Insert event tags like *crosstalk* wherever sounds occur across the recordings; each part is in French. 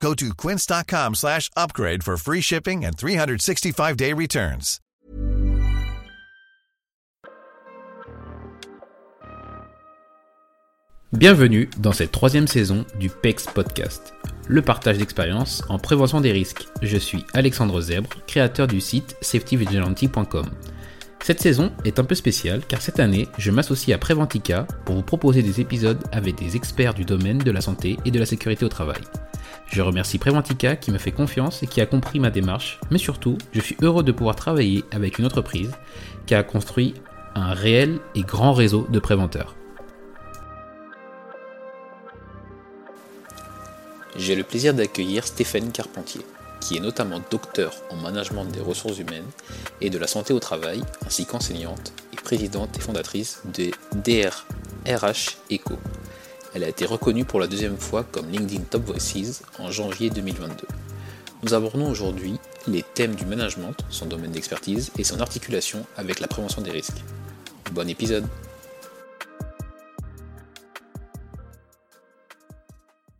Go to quince.com slash upgrade for free shipping and 365-day returns. Bienvenue dans cette troisième saison du PEX Podcast, le partage d'expériences en prévention des risques. Je suis Alexandre Zèbre, créateur du site safetyvigilante.com. Cette saison est un peu spéciale car cette année, je m'associe à Preventica pour vous proposer des épisodes avec des experts du domaine de la santé et de la sécurité au travail. Je remercie Preventica qui me fait confiance et qui a compris ma démarche, mais surtout, je suis heureux de pouvoir travailler avec une entreprise qui a construit un réel et grand réseau de préventeurs. J'ai le plaisir d'accueillir Stéphanie Carpentier, qui est notamment docteur en management des ressources humaines et de la santé au travail, ainsi qu'enseignante et présidente et fondatrice de DRH Eco. Elle a été reconnue pour la deuxième fois comme LinkedIn Top Voices en janvier 2022. Nous abordons aujourd'hui les thèmes du management, son domaine d'expertise et son articulation avec la prévention des risques. Bon épisode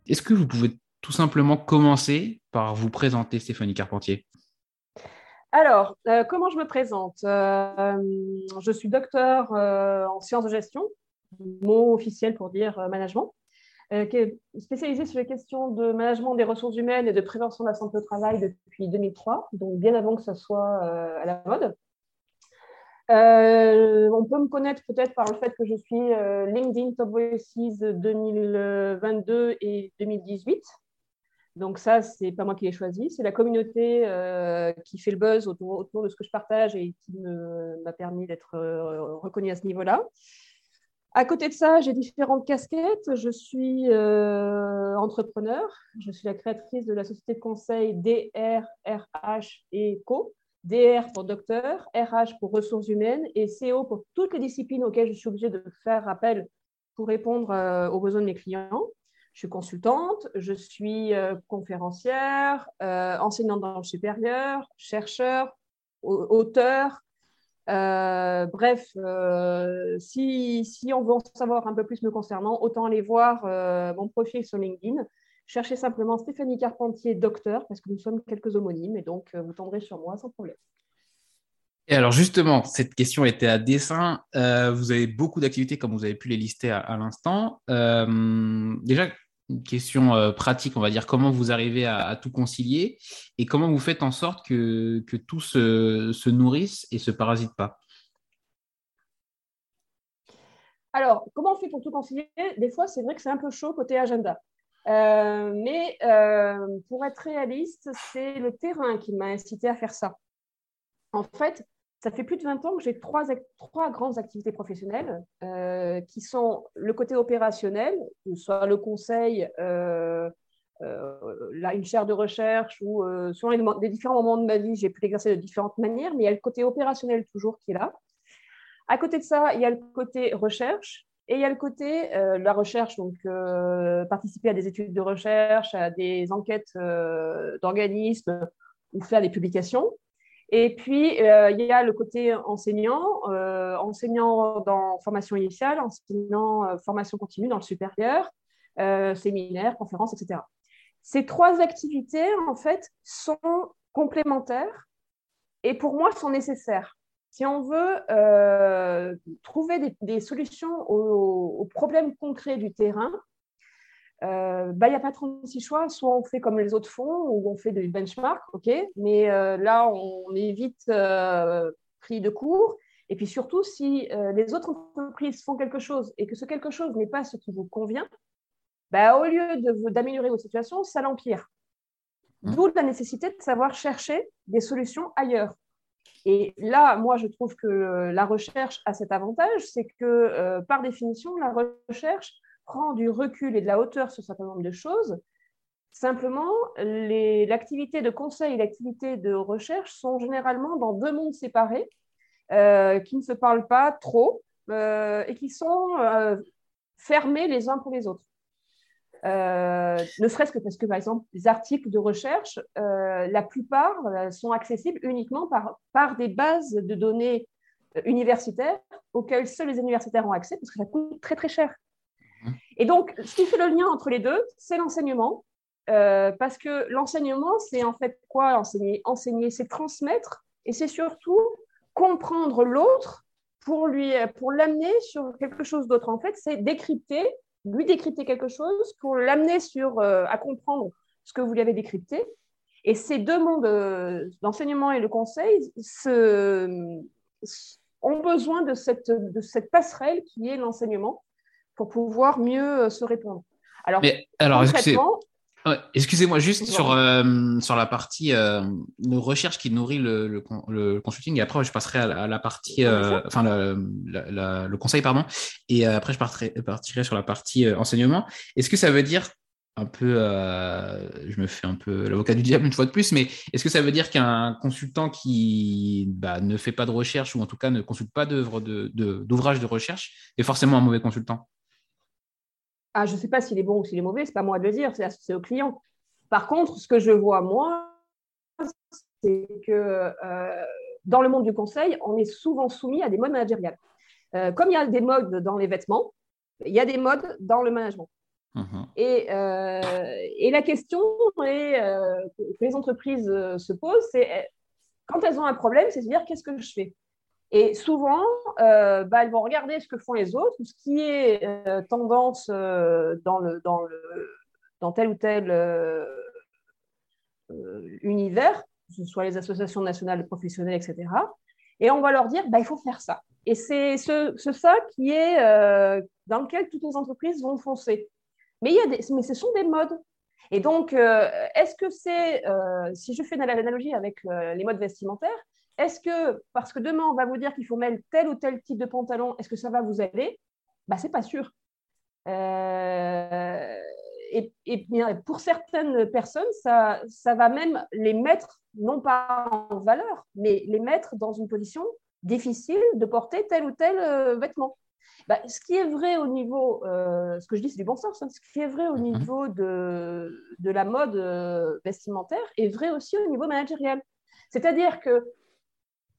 Est-ce que vous pouvez tout simplement commencer par vous présenter, Stéphanie Carpentier? Alors, euh, comment je me présente? Euh, Je suis docteur euh, en sciences de gestion, mot officiel pour dire management, qui est spécialisé sur les questions de management des ressources humaines et de prévention de la santé au travail depuis 2003, donc bien avant que ça soit à la mode. on peut me connaître peut-être par le fait que je suis LinkedIn Top Voices 2022 et 2018. Donc ça, c'est pas moi qui l'ai choisi, c'est la communauté euh, qui fait le buzz autour, de ce que je partage et qui m'a permis d'être euh, reconnue à ce niveau-là. À côté de ça, j'ai différentes casquettes. Je suis euh, entrepreneur. Je suis la créatrice de la société de conseil DR, RH et Co. DR pour docteur, RH pour ressources humaines et CO pour toutes les disciplines auxquelles je suis obligée de faire appel pour répondre aux besoins de mes clients. Je suis consultante, je suis euh, conférencière, euh, enseignante dans le supérieur, chercheur, auteur. Euh, bref, si, si, on veut en savoir un peu plus me concernant, autant aller voir mon profil sur LinkedIn. Cherchez simplement Stéphanie Carpentier, docteur, parce que nous sommes quelques homonymes, et donc vous tomberez sur moi sans problème. Et alors justement, cette question était à dessein. vous avez beaucoup d'activités, comme vous avez pu les lister à, à l'instant. déjà, une question euh, pratique, on va dire, comment vous arrivez à, tout concilier et comment vous faites en sorte que, que tout se, se, nourrisse et se parasite pas? Alors, comment on fait pour tout concilier? Des fois, c'est vrai que c'est un peu chaud côté agenda. Euh, mais euh, pour être réaliste, c'est le terrain qui m'a incité à faire ça. En fait, ça fait plus de 20 ans que j'ai trois, grandes activités professionnelles euh, qui sont le côté opérationnel, soit le conseil, euh, euh, là, une chaire de recherche ou sur les, différents moments de ma vie, j'ai pu l'exercer de différentes manières, mais il y a le côté opérationnel toujours qui est là. À côté de ça, il y a le côté recherche et il y a le côté la recherche, donc participer à des études de recherche, à des enquêtes d'organismes ou faire des publications. Et puis, euh, il y a le côté enseignant, euh, enseignant dans formation initiale, enseignant euh, formation continue dans le supérieur, séminaire, conférences, etc. Ces trois activités, en fait, sont complémentaires et pour moi sont nécessaires. Si on veut trouver des, solutions aux, problèmes concrets du terrain, euh, bah, il n'y a pas 36 choix. Soit on fait comme les autres font, ou on fait des benchmarks, ok, mais euh, là, on est vite euh, pris de court. Et puis surtout, si les autres entreprises font quelque chose et que ce quelque chose n'est pas ce qui vous convient, bah, au lieu d'améliorer votre situation, ça l'empire. Mmh. D'où la nécessité de savoir chercher des solutions ailleurs. Et là, moi, je trouve que la recherche a cet avantage, c'est que par définition, la recherche prend du recul et de la hauteur sur un certain nombre de choses Simplement, l'activité de conseil et l'activité de recherche sont généralement dans deux mondes séparés euh, qui ne se parlent pas trop euh, et qui sont euh, fermés les uns pour les autres. ne serait-ce que parce que, par exemple, les articles de recherche, la plupart sont accessibles uniquement par, par des bases de données universitaires auxquelles seuls les universitaires ont accès parce que ça coûte très très cher. Et donc, ce qui fait le lien entre les deux, c'est l'enseignement. Euh, parce que l'enseignement, c'est en fait quoi enseigner? Enseigner, c'est transmettre et c'est surtout comprendre l'autre pour lui, pour l'amener sur quelque chose d'autre. En fait, c'est décrypter, lui décrypter quelque chose pour l'amener sur euh, à comprendre ce que vous lui avez décrypté. Et ces deux mondes, euh, l'enseignement et le conseil, ont besoin de cette, de cette passerelle qui est l'enseignement pour pouvoir mieux se répondre. Alors, Mais, alors concrètement, Excusez-moi, juste sur, euh, sur la partie euh, recherche qui nourrit le, le, consulting, et après je passerai à la, partie, euh, enfin le conseil, pardon, et après je partirai, partirai sur la partie enseignement. Est-ce que ça veut dire un peu, je me fais un peu l'avocat du diable une fois de plus, mais est-ce que ça veut dire qu'un consultant qui bah, ne fait pas de recherche ou en tout cas ne consulte pas de, de, de recherche est forcément un mauvais consultant? Ah, je ne sais pas s'il est bon ou s'il est mauvais, ce n'est pas moi de le dire, c'est au client. Par contre, ce que je vois, moi, c'est que euh, dans le monde du conseil, on est souvent soumis à des modes managériales. Euh, comme il y a des modes dans les vêtements, il y a des modes dans le management. Mhm. Et, euh, et, la question est, que les entreprises se posent, c'est quand elles ont un problème, c'est de se dire qu'est-ce que je fais? Et souvent, euh, bah, elles vont regarder ce que font les autres, ce qui est euh, tendance euh, dans, le, dans, le, dans, tel ou tel univers, que ce soit les associations nationales de professionnels, etc. Et on va leur dire, bah, il faut faire ça. Et c'est ce, ce, ça qui est dans lequel toutes les entreprises vont foncer. Mais, il y a des, mais ce sont des modes. Et donc, est-ce que c'est, si je fais l'analogie avec les modes vestimentaires, est-ce que, parce que demain, on va vous dire qu'il faut mettre tel ou tel type de pantalon, est-ce que ça va vous aller? Bah, Ce n'est pas sûr. Euh, et, pour certaines personnes, ça, ça va même les mettre, non pas en valeur, mais les mettre dans une position difficile de porter tel ou tel euh, vêtement. Bah, ce qui est vrai au niveau, euh, ce que je dis c'est du bon sens, hein, ce qui est vrai au mhm. niveau de, de la mode vestimentaire est vrai aussi au niveau managérial. C'est-à-dire que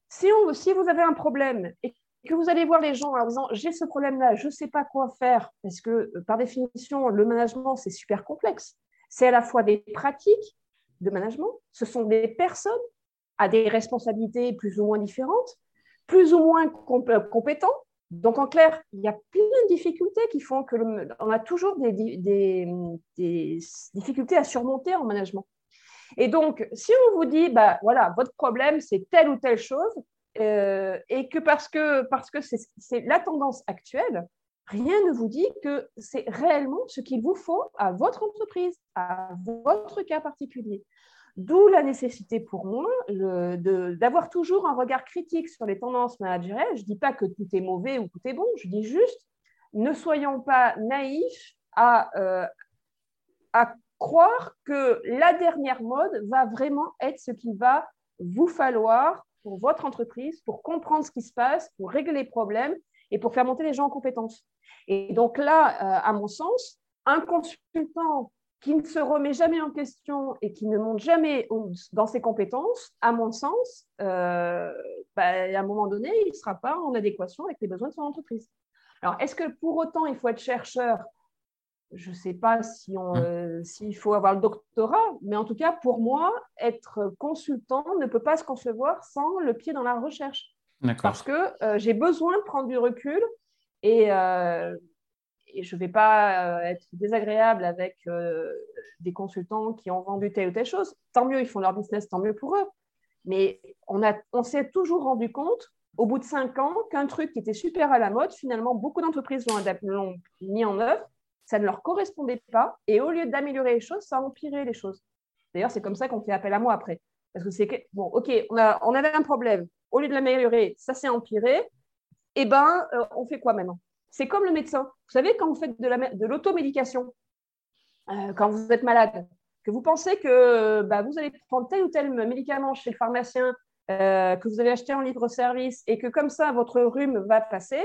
si, vous avez un problème et que vous allez voir les gens en disant j'ai ce problème-là, je ne sais pas quoi faire, parce que euh, par définition, le management, c'est super complexe. C'est à la fois des pratiques de management, ce sont des personnes à des responsabilités plus ou moins différentes, plus ou moins euh, compétents. Donc, en clair, il y a plein de difficultés qui font que a toujours des, difficultés à surmonter en management. Et donc, si on vous dit, bah, voilà, votre problème, c'est telle ou telle chose, euh, et que parce que parce que c'est la tendance actuelle, rien ne vous dit que c'est réellement ce qu'il vous faut à votre entreprise, à votre cas particulier. D'où la nécessité pour moi d'avoir toujours un regard critique sur les tendances managériales. Je ne dis pas que tout est mauvais ou tout est bon, je dis juste ne soyons pas naïfs à, euh, à croire que la dernière mode va vraiment être ce qu'il va vous falloir pour votre entreprise, pour comprendre ce qui se passe, pour régler les problèmes et pour faire monter les gens en compétences. Et donc là, euh, à mon sens, un consultant qui ne se remet jamais en question et qui ne monte jamais dans ses compétences, à mon sens, euh, bah, à un moment donné, il ne sera pas en adéquation avec les besoins de son entreprise. Alors, est-ce que pour autant, il faut être chercheur je ne sais pas mmh. euh, s'il faut avoir le doctorat, mais en tout cas, pour moi, être consultant ne peut pas se concevoir sans le pied dans la recherche. Parce que euh, j'ai besoin de prendre du recul et, euh, et je ne vais pas être désagréable avec des consultants qui ont vendu telle ou telle chose. Tant mieux, ils font leur business, tant mieux pour eux. Mais on, a, on s'est toujours rendu compte, au bout de cinq ans, qu'un truc qui était super à la mode, finalement, beaucoup d'entreprises l'ont mis en œuvre ça ne leur correspondait pas. Et au lieu d'améliorer les choses, ça a empiré les choses. D'ailleurs, c'est comme ça qu'on fait appel à moi après. Parce que c'est que, bon, OK, on, a, avait un problème. Au lieu de l'améliorer, ça s'est empiré. Eh bien, euh, on fait quoi maintenant? C'est comme le médecin. Vous savez, quand vous faites de l'automédication, euh, quand vous êtes malade, que vous pensez que bah, vous allez prendre tel ou tel médicament chez le pharmacien euh, que vous avez acheté en libre-service et que comme ça, votre rhume va passer,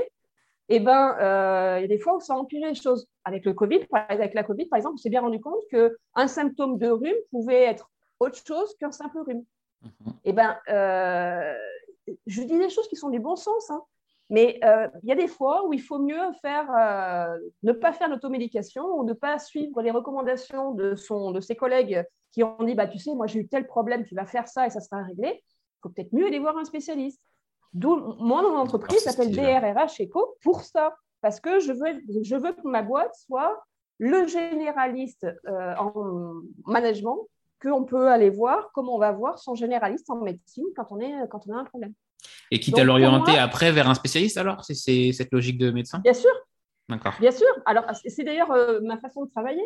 eh ben, euh, il y a des fois où ça empire les choses. Avec le Covid, avec la Covid, par exemple, on s'est bien rendu compte qu'un symptôme de rhume pouvait être autre chose qu'un simple rhume. Mhm. Eh ben, euh, je dis des choses qui sont du bon sens, hein. mais il y a des fois où il faut mieux faire, ne pas faire l'automédication ou ne pas suivre les recommandations de, son, de ses collègues qui ont dit, bah, tu sais, moi j'ai eu tel problème, tu vas faire ça et ça sera réglé faut peut-être mieux aller voir un spécialiste. D'où moi, mon entreprise s'appelle DRRH Eco pour ça, parce que je veux, je veux que ma boîte soit le généraliste euh, en management qu'on peut aller voir, comme on va voir son généraliste en médecine quand on, est, quand on a un problème. Et quitte à l'orienter après vers un spécialiste alors C'est cette logique de médecin? Bien sûr. D'accord. Bien sûr. Alors, c'est d'ailleurs euh, ma façon de travailler.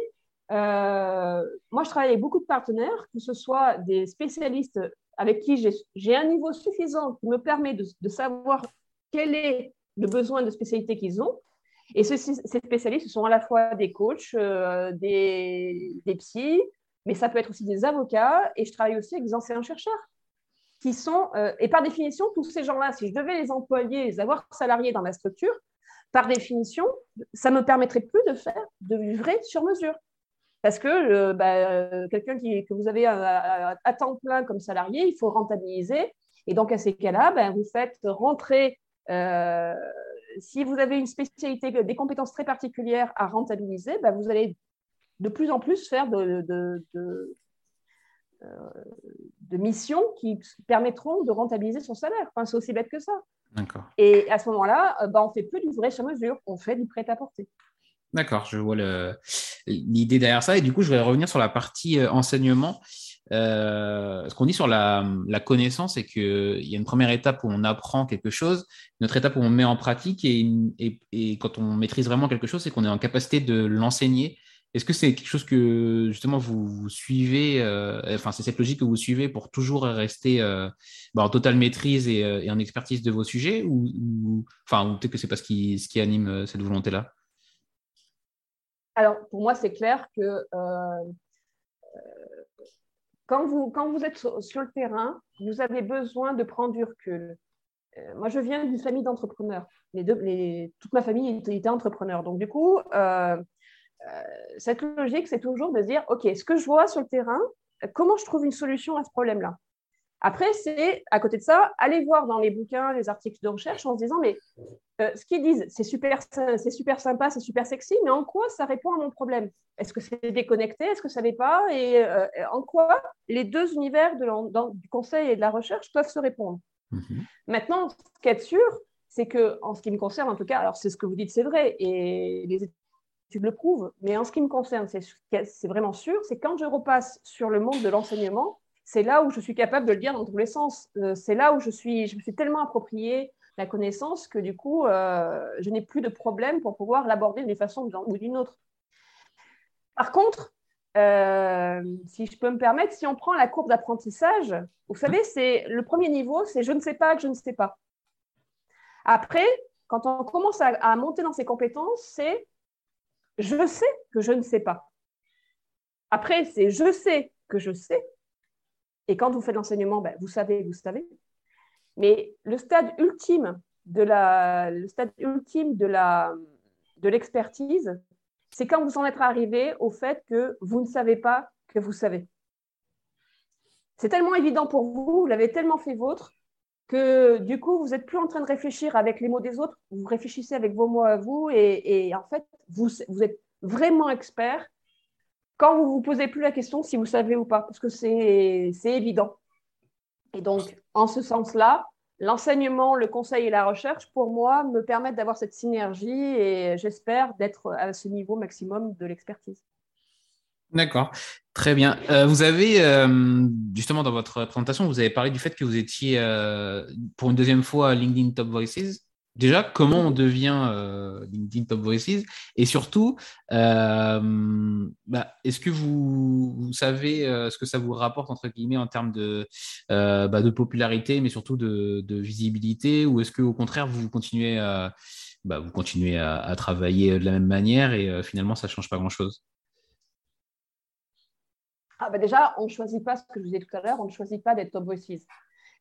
Euh, moi, je travaille avec beaucoup de partenaires, que ce soit des spécialistes avec qui j'ai un niveau suffisant qui me permet de, savoir quel est le besoin de spécialité qu'ils ont. Et ces spécialistes, ce sont à la fois des coachs, euh, des, des mais ça peut être aussi des avocats. Et je travaille aussi avec des anciens chercheurs qui sont, euh, et par définition, tous ces gens-là, si je devais les employer, les avoir salariés dans ma structure, par définition, ça me permettrait plus de faire de vrai sur mesure. Parce que euh, bah, quelqu'un que vous avez à, temps plein comme salarié, il faut rentabiliser. Et donc, à ces cas-là, ben, vous faites rentrer, euh, si vous avez une spécialité, des compétences très particulières à rentabiliser, ben, vous allez de plus en plus faire de, de, de, euh, missions qui permettront de rentabiliser son salaire. Enfin, c'est aussi bête que ça. Et à ce moment-là, ben, on ne fait plus du vrai sur mesure, on fait du prêt-à-porter. D'accord, je vois l'idée derrière ça. Et du coup, je vais revenir sur la partie euh, enseignement. Euh, ce qu'on dit sur la, connaissance, c'est qu'il y a une première étape où on apprend quelque chose, une autre étape où on met en pratique, et, et, quand on maîtrise vraiment quelque chose, c'est qu'on est en capacité de l'enseigner. Est-ce que c'est quelque chose que justement vous, suivez, euh, enfin c'est cette logique que vous suivez pour toujours rester bah, en totale maîtrise et, en expertise de vos sujets, ou, enfin peut-être que c'est pas ce qui anime cette volonté-là? Alors, pour moi, c'est clair que euh, quand, vous, quand vous êtes sur, le terrain, vous avez besoin de prendre du recul. Euh, moi, je viens d'une famille d'entrepreneurs. Toute ma famille était, entrepreneur. Donc, du coup, euh, cette logique, c'est toujours de dire, OK, ce que je vois sur le terrain, comment je trouve une solution à ce problème-là? Après, c'est à côté de ça, aller voir dans les bouquins, les articles de recherche en se disant, mais euh, ce qu'ils disent, c'est super, c'est super sympa, c'est super sexy, mais en quoi ça répond à mon problème? Est-ce que c'est déconnecté? Est-ce que ça n'est pas? Et euh, en quoi les deux univers de du conseil et de la recherche peuvent se répondre? Mhm. Maintenant, ce qui est sûr, c'est que, en ce qui me concerne, en tout cas, alors c'est ce que vous dites, c'est vrai, et les études le prouvent, mais en ce qui me concerne, c'est vraiment sûr, c'est quand je repasse sur le monde de l'enseignement, c'est là où je suis capable de le dire dans tous les sens. Euh, c'est là où je, suis, me suis tellement approprié la connaissance que du coup, euh, je n'ai plus de problème pour pouvoir l'aborder d'une façon ou d'une autre. Par contre, euh, si je peux me permettre, si on prend la courbe d'apprentissage, vous savez, c'est le premier niveau, c'est je ne sais pas que je ne sais pas. Après, quand on commence à monter dans ses compétences, c'est je sais que je ne sais pas. Après, c'est je sais que je sais. Et quand vous faites l'enseignement, ben, vous savez, vous savez. Mais le stade ultime de la, le stade ultime de la, de l'expertise, c'est quand vous en êtes arrivé au fait que vous ne savez pas que vous savez. C'est tellement évident pour vous, vous l'avez tellement fait vôtre, que du coup, vous n'êtes plus en train de réfléchir avec les mots des autres, vous réfléchissez avec vos mots à vous, et, en fait, vous êtes vraiment expert quand vous ne vous posez plus la question si vous savez ou pas, parce que c'est évident. Et donc, en ce sens-là, l'enseignement, le conseil et la recherche, pour moi, me permettent d'avoir cette synergie et j'espère d'être à ce niveau maximum de l'expertise. D'accord, très bien. Euh, vous avez, euh, justement, dans votre présentation, vous avez parlé du fait que vous étiez euh, pour une deuxième fois LinkedIn Top Voices. Déjà, comment on devient euh, LinkedIn Top Voices Et surtout, euh, bah, est-ce que vous, savez euh, ce que ça vous rapporte, entre guillemets, en termes de, bah, popularité, mais surtout de, visibilité Ou est-ce qu'au contraire, vous continuez, à, bah, travailler de la même manière et finalement, ça ne change pas grand-chose? Ah Déjà, on ne choisit pas ce que je vous disais tout à l'heure, on ne choisit pas d'être top voices.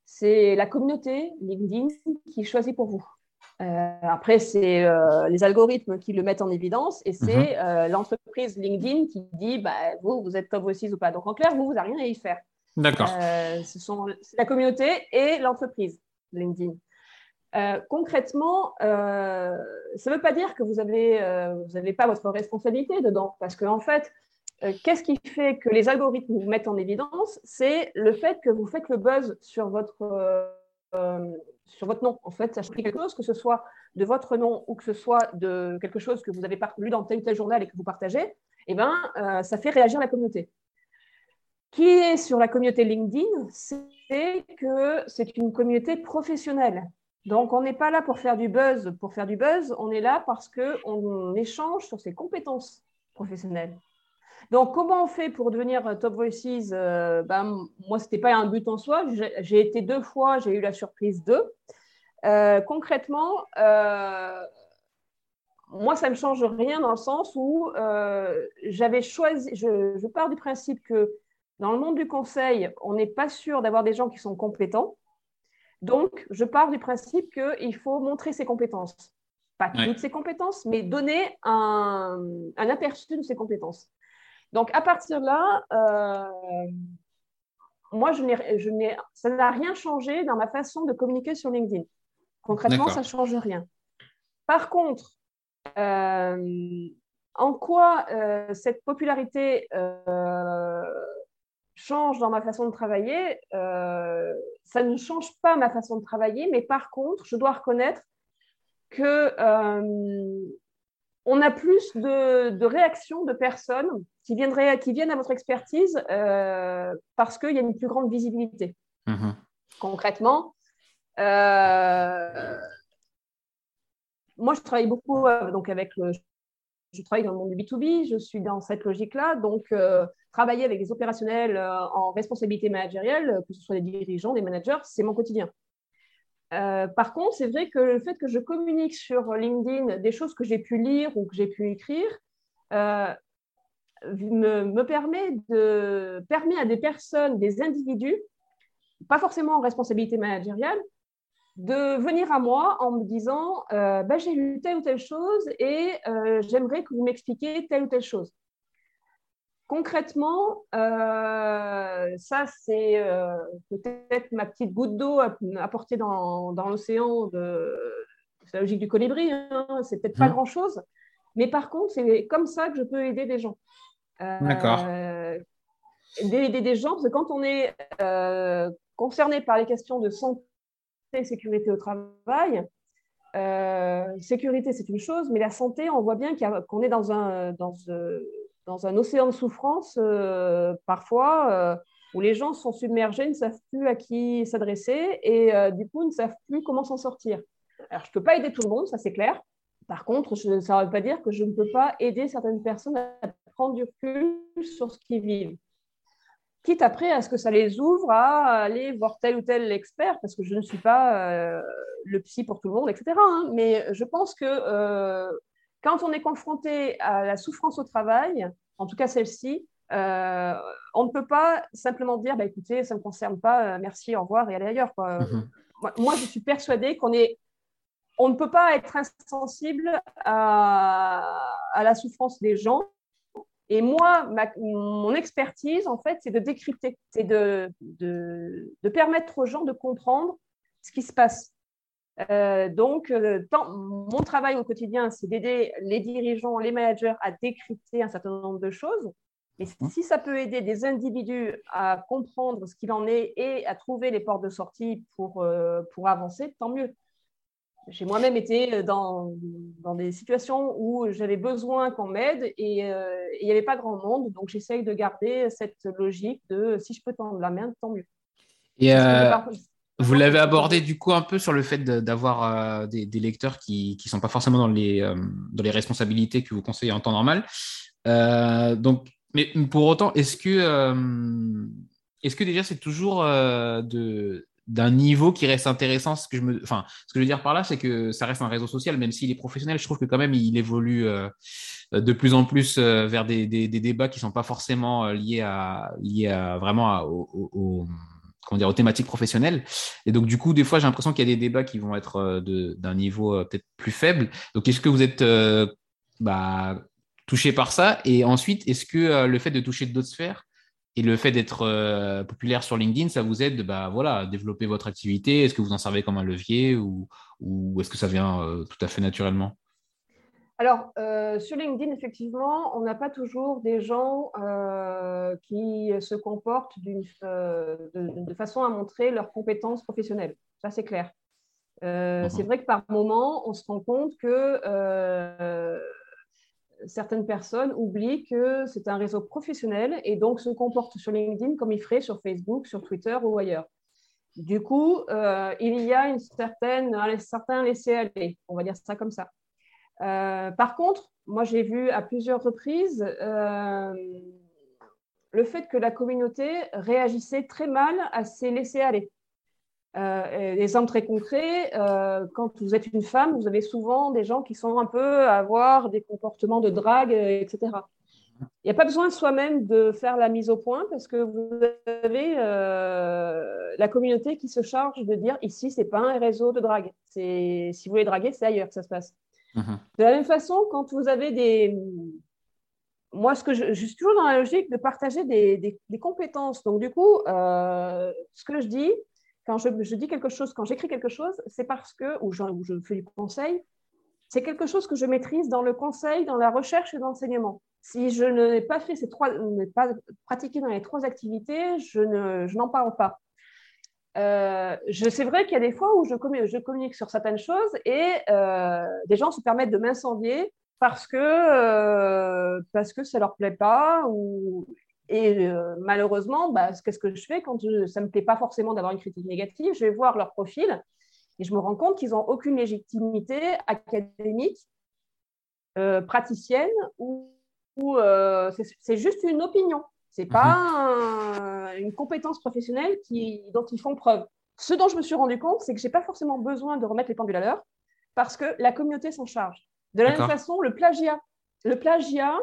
C'est la communauté LinkedIn qui choisit pour vous. Euh, après, c'est euh, les algorithmes qui le mettent en évidence et c'est mhm. euh, l'entreprise LinkedIn qui dit bah, vous, vous êtes top voices ou pas. Donc, en clair, vous, vous n'avez rien à y faire. D'accord. ce sont la communauté et l'entreprise LinkedIn. concrètement, ça ne veut pas dire que vous n'avez pas votre responsabilité dedans, parce qu'en en fait, qu'est-ce qui fait que les algorithmes vous mettent en évidence? C'est le fait que vous faites le buzz sur votre sur votre nom. En fait, ça change quelque chose, que ce soit de votre nom ou que ce soit de quelque chose que vous avez lu dans tel ou tel journal et que vous partagez, eh ben, euh, ça fait réagir la communauté. Qui est sur la communauté LinkedIn, c'est que c'est une communauté professionnelle. Donc, on n'est pas là pour faire du buzz, pour faire du buzz, on est là parce qu'on échange sur ses compétences professionnelles. Donc, comment on fait pour devenir euh, Top Voices euh, ben, Moi, ce n'était pas un but en soi. J'ai été deux fois, j'ai eu la surprise d'eux. Euh, concrètement, moi, ça ne me change rien dans le sens où j'avais choisi, je, pars du principe que dans le monde du conseil, on n'est pas sûr d'avoir des gens qui sont compétents. Donc, je pars du principe qu'il faut montrer ses compétences. Pas toutes ses compétences, mais donner un, un aperçu de ses compétences. Donc, à partir de là, euh, moi, je je ça n'a rien changé dans ma façon de communiquer sur LinkedIn. Concrètement, ça ne change rien. Par contre, euh, en quoi euh, cette popularité change dans ma façon de travailler Ça ne change pas ma façon de travailler, mais par contre, je dois reconnaître que on a plus de, réactions de personnes qui, qui viennent à votre expertise euh, parce qu'il y a une plus grande visibilité. Mhm. Concrètement, euh, moi, je travaille beaucoup euh, donc avec le, je travaille dans le monde du B2B, je suis dans cette logique-là. Donc, travailler avec des opérationnels en responsabilité managérielle, que ce soit des dirigeants, des managers, c'est mon quotidien. Euh, par contre, c'est vrai que le fait que je communique sur LinkedIn des choses que j'ai pu lire ou que j'ai pu écrire euh, me, permet, à des personnes, des individus, pas forcément en responsabilité managériale, de venir à moi en me disant euh, bah, j'ai lu telle ou telle chose et j'aimerais que vous m'expliquiez telle ou telle chose. Concrètement, euh, ça, c'est euh, peut-être ma petite goutte d'eau apportée dans, dans l'océan de, la logique du colibri. Hein, c'est peut-être pas mmh. grand-chose. Mais par contre, c'est comme ça que je peux aider des gens. Euh, D'accord. aider des gens, parce que quand on est concerné par les questions de santé et sécurité au travail, sécurité, c'est une chose, mais la santé, on voit bien qu'on est dans un, dans, dans un océan de souffrance, euh, parfois, euh, où les gens sont submergés, ne savent plus à qui s'adresser et euh, du coup ne savent plus comment s'en sortir. Alors, je ne peux pas aider tout le monde, ça c'est clair. Par contre, ça ne veut pas dire que je ne peux pas aider certaines personnes à prendre du recul sur ce qu'ils vivent. Quitte après à ce que ça les ouvre à aller voir tel ou tel expert, parce que je ne suis pas le psy pour tout le monde, etc. Hein. Mais je pense que quand on est confronté à la souffrance au travail, en tout cas celle-ci, euh, on ne peut pas simplement dire bah, écoutez, ça ne me concerne pas, euh, merci, au revoir et aller ailleurs. Mhm. Moi, je suis persuadée qu'on est. On ne peut pas être insensible à, la souffrance des gens. Et moi, mon expertise, en fait, c'est de décrypter, c'est de, de permettre aux gens de comprendre ce qui se passe. Euh, donc, euh, mon travail au quotidien, c'est d'aider les dirigeants, les managers à décrypter un certain nombre de choses. Et mmh. si ça peut aider des individus à comprendre ce qu'il en est et à trouver les portes de sortie pour, euh, pour avancer, tant mieux. J'ai moi-même été dans, dans, des situations où j'avais besoin qu'on m'aide et il n'y avait pas grand monde. Donc, j'essaye de garder cette logique de si je peux tendre la main, tant mieux. Et vous l'avez abordé du coup un peu sur le fait d'avoir euh, des, lecteurs qui ne sont pas forcément dans les, euh, dans les responsabilités que vous conseillez en temps normal. Euh, donc, mais pour autant, est-ce que, est-ce que déjà c'est toujours de, d'un niveau qui reste intéressant? Ce que je me, enfin, ce que je veux dire par là, c'est que ça reste un réseau social, même s'il est professionnel. Je trouve que quand même, il évolue de plus en plus vers des, des, débats qui sont pas forcément liés à, liés vraiment à, comment dire, aux thématiques professionnelles. Et donc, du coup, des fois, j'ai l'impression qu'il y a des débats qui vont être d'un niveau peut-être plus faible. Donc, est-ce que vous êtes bah, touché par ça? Et ensuite, est-ce que le fait de toucher d'autres sphères et le fait d'être euh, populaire sur LinkedIn, ça vous aide bah, voilà, à développer votre activité? Est-ce que vous en servez comme un levier ou, ou est-ce que ça vient euh, tout à fait naturellement? Alors, euh, sur LinkedIn, effectivement, on n'a pas toujours des gens qui se comportent de, de, façon à montrer leurs compétences professionnelles. Ça, c'est clair. C'est vrai que par moment, on se rend compte que certaines personnes oublient que c'est un réseau professionnel et donc se comportent sur LinkedIn comme ils feraient sur Facebook, sur Twitter ou ailleurs. Du coup, euh, il y a une certaine, un certain laisser-aller, on va dire ça comme ça. Euh, par contre, moi j'ai vu à plusieurs reprises euh, le fait que la communauté réagissait très mal à ces laisser-aller. Euh, exemple très concret, quand vous êtes une femme, vous avez souvent des gens qui sont un peu à avoir des comportements de drague, etc. Il n'y a pas besoin soi-même de faire la mise au point parce que vous avez la communauté qui se charge de dire ici, ce n'est pas un réseau de drague. Si vous voulez draguer, c'est ailleurs que ça se passe. Mhm. De la même façon, quand vous avez des. Moi, ce que je, suis toujours dans la logique de partager des, des compétences. Donc, du coup, ce que je dis, quand je, dis quelque chose, quand j'écris quelque chose, c'est parce que, ou je, je, fais du conseil, c'est quelque chose que je maîtrise dans le conseil, dans la recherche et l'enseignement. Si je n'ai pas fait ces trois, pas pratiqué dans les trois activités, je, je n'en parle pas. Euh, c'est vrai qu'il y a des fois où je communique, je communique sur certaines choses et euh, des gens se permettent de m'incendier parce que, euh, parce que ça leur plaît pas ou et euh, malheureusement, bah, qu'est-ce que je fais quand ça ne me plaît pas forcément d'avoir une critique négative? Je vais voir leur profil et je me rends compte qu'ils n'ont aucune légitimité académique, praticienne ou, c'est juste une opinion. Ce n'est pas mhm. Une compétence professionnelle qui, dont ils font preuve. Ce dont je me suis rendu compte, c'est que je n'ai pas forcément besoin de remettre les pendules à l'heure parce que la communauté s'en charge. De la même façon, le plagiat. Le plagiat,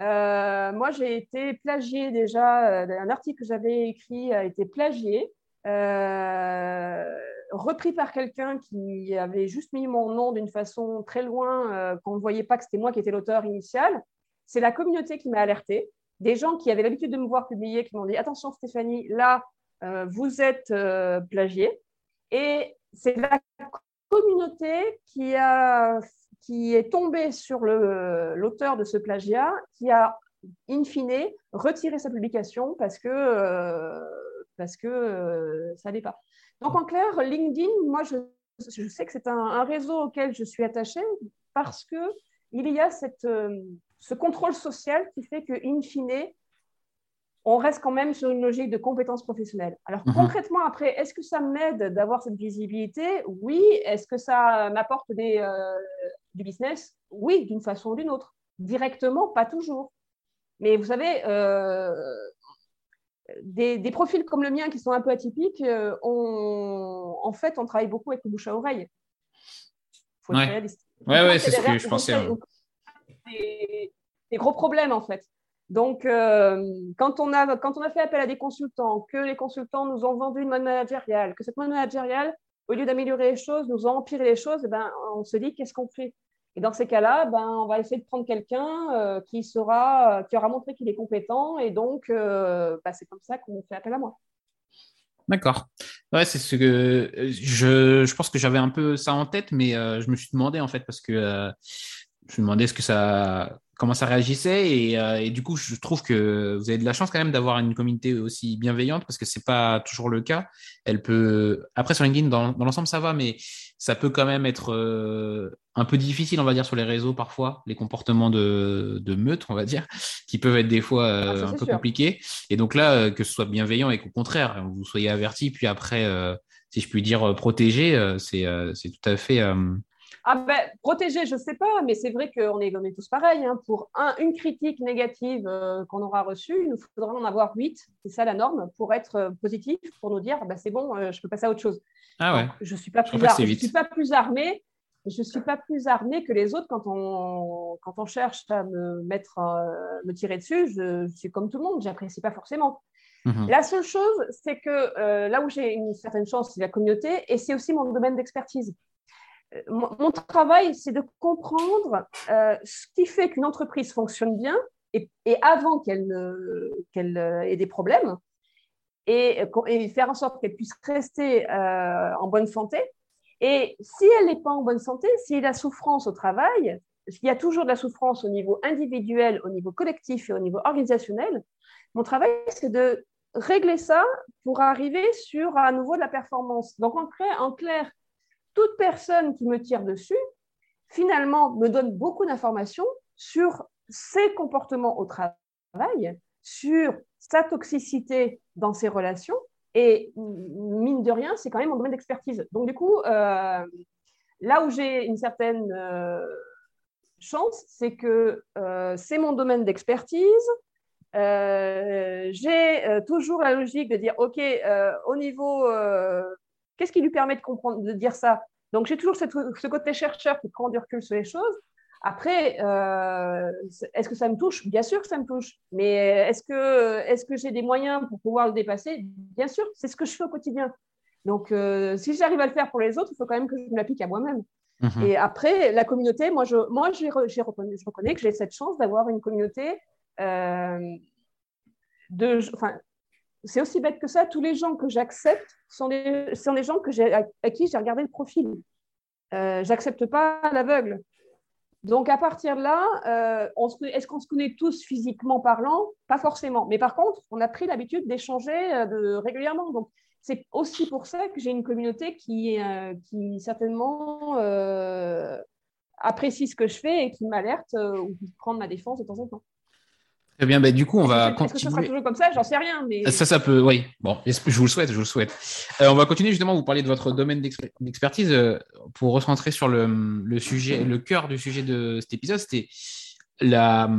euh, moi, j'ai été plagié déjà. Euh, un article que j'avais écrit a été plagié, euh, repris par quelqu'un qui avait juste mis mon nom d'une façon très loin, qu'on ne voyait pas que c'était moi qui étais l'auteur initial. C'est la communauté qui m'a alerté. Des gens qui avaient l'habitude de me voir publier, qui m'ont dit Attention, Stéphanie, là, vous êtes plagié. Et c'est la communauté qui a qui est tombé sur l'auteur de ce plagiat, qui a, in fine, retiré sa publication parce que, euh, parce que euh, ça n'allait pas. Donc, en clair, LinkedIn, moi, je, sais que c'est un, réseau auquel je suis attachée parce qu'il y a cette, euh, ce contrôle social qui fait que, in fine, on reste quand même sur une logique de compétences professionnelles. Alors mhm. concrètement, après, est-ce que ça m'aide d'avoir cette visibilité? Oui. Est-ce que ça m'apporte des, du business? Oui, d'une façon ou d'une autre. Directement, pas toujours. Mais vous savez, euh, des, profils comme le mien qui sont un peu atypiques, euh, en fait, on travaille beaucoup avec le bouche à oreille. Faut ouais. Ouais, c'est ce que je pensais. Des, des, gros problèmes, en fait. Donc, euh, quand, on a, quand on a fait appel à des consultants, que les consultants nous ont vendu une mode managériale, que cette mode managériale, au lieu d'améliorer les choses, nous ont empiré les choses, eh ben, on se dit qu'est-ce qu'on fait? Et dans ces cas-là, ben, on va essayer de prendre quelqu'un euh, qui, sera, qui aura montré qu'il est compétent et donc euh, ben, c'est comme ça qu'on fait appel à moi. D'accord. Ouais, c'est ce que je, je pense que j'avais un peu ça en tête, mais je me suis demandé en fait parce que je me demandais ce que ça comment ça réagissait. Euh, et, du coup, je trouve que vous avez de la chance quand même d'avoir une communauté aussi bienveillante parce que c'est pas toujours le cas. Elle peut, après sur LinkedIn, dans, dans l'ensemble, ça va, mais ça peut quand même être euh, un peu difficile, on va dire, sur les réseaux parfois, les comportements de, de meute, on va dire, qui peuvent être des fois euh, ah, un peu compliqués. Et donc là, que ce soit bienveillant et qu'au contraire, vous soyez averti, puis après, si je puis dire, protégé, c'est tout à fait ah ben, protéger, je ne sais pas, mais c'est vrai qu'on est, on est tous pareils. Hein. Pour un, une critique négative euh, qu'on aura reçue, il nous faudra en avoir huit, c'est ça la norme, pour être euh, positif, pour nous dire bah, c'est bon, euh, je peux passer à autre chose. Ah ouais. je ne suis, pas plus, je suis pas plus armée. Je suis pas plus armée que les autres quand on, quand on cherche à me, mettre, me tirer dessus. Je, suis comme tout le monde, j'apprécie pas forcément. Mhm. La seule chose, c'est que là où j'ai une certaine chance, c'est la communauté et c'est aussi mon domaine d'expertise mon travail, c'est de comprendre euh, ce qui fait qu'une entreprise fonctionne bien et, avant qu'elle ait des problèmes et, faire en sorte qu'elle puisse rester euh, en bonne santé. Et si elle n'est pas en bonne santé, s'il y a la souffrance au travail, s'il y a toujours de la souffrance au niveau individuel, au niveau collectif et au niveau organisationnel, mon travail, c'est de régler ça pour arriver sur à nouveau de la performance. Donc en clair toute personne qui me tire dessus, finalement, me donne beaucoup d'informations sur ses comportements au travail, sur sa toxicité dans ses relations. Et mine de rien, c'est quand même mon domaine d'expertise. Donc, du coup, euh, là où j'ai une certaine euh, chance, c'est que euh, c'est mon domaine d'expertise. j'ai toujours la logique de dire, OK, au niveau Qu'est-ce qui lui permet de comprendre, de dire ça? Donc, j'ai toujours ce côté chercheur qui prend du recul sur les choses. Après, euh, est-ce que ça me touche? Bien sûr que ça me touche. Mais est-ce que, est que j'ai des moyens pour pouvoir le dépasser? Bien sûr, c'est ce que je fais au quotidien. Donc, euh, si j'arrive à le faire pour les autres, il faut quand même que je me l'applique à moi-même. Mhm. Et après, la communauté, moi, je, moi, je, reconnais, je reconnais que j'ai cette chance d'avoir une communauté euh, de, enfin, c'est aussi bête que ça. Tous les gens que j'accepte sont des, sont des gens que à, qui j'ai regardé le profil. Euh, j'accepte pas l'aveugle. Donc, à partir de là, euh, est-ce qu'on se connaît tous physiquement parlant? Pas forcément. Mais par contre, on a pris l'habitude d'échanger euh, régulièrement. Donc, c'est aussi pour ça que j'ai une communauté qui, euh, qui certainement apprécie ce que je fais et qui m'alerte ou qui prend ma défense de temps en temps. Très bien, bah, du coup, on va continuer. Est-ce que ça sera toujours comme ça J'en sais rien. Mais... Ça, ça peut, oui. Bon, je vous le souhaite, je vous le souhaite. Euh, on va continuer justement, vous parler de votre domaine d'expertise euh, pour recentrer sur le, le, sujet, le cœur du sujet de cet épisode. C'était la,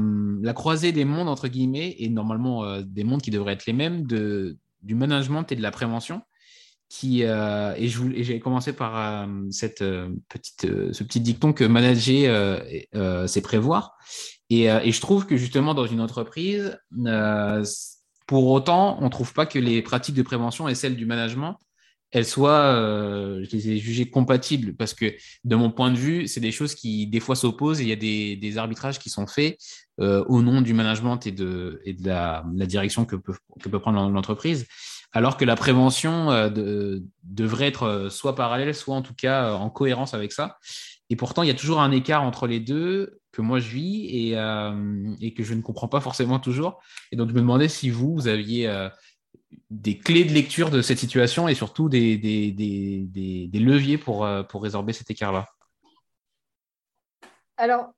la, croisée des mondes, entre guillemets, et normalement euh, des mondes qui devraient être les mêmes, de, du management et de la prévention. Qui, et j'ai commencé par cette, petite, ce petit dicton que manager, c'est prévoir. Euh, et, je trouve que justement, dans une entreprise, euh, pour autant, on trouve pas que les pratiques de prévention et celles du management, elles soient, euh, je les ai jugées compatibles parce que, de mon point de vue, c'est des choses qui, des fois, s'opposent il y a des, arbitrages qui sont faits au nom du management et de, la, direction que peut prendre l'entreprise, alors que la prévention devrait être soit parallèle, soit en tout cas en cohérence avec ça. Et pourtant, il y a toujours un écart entre les deux que moi je vis et, euh, que je ne comprends pas forcément toujours. Et donc, je me demandais si vous, vous aviez euh, des clés de lecture de cette situation et surtout des, leviers euh, pour résorber cet écart-là. Alors,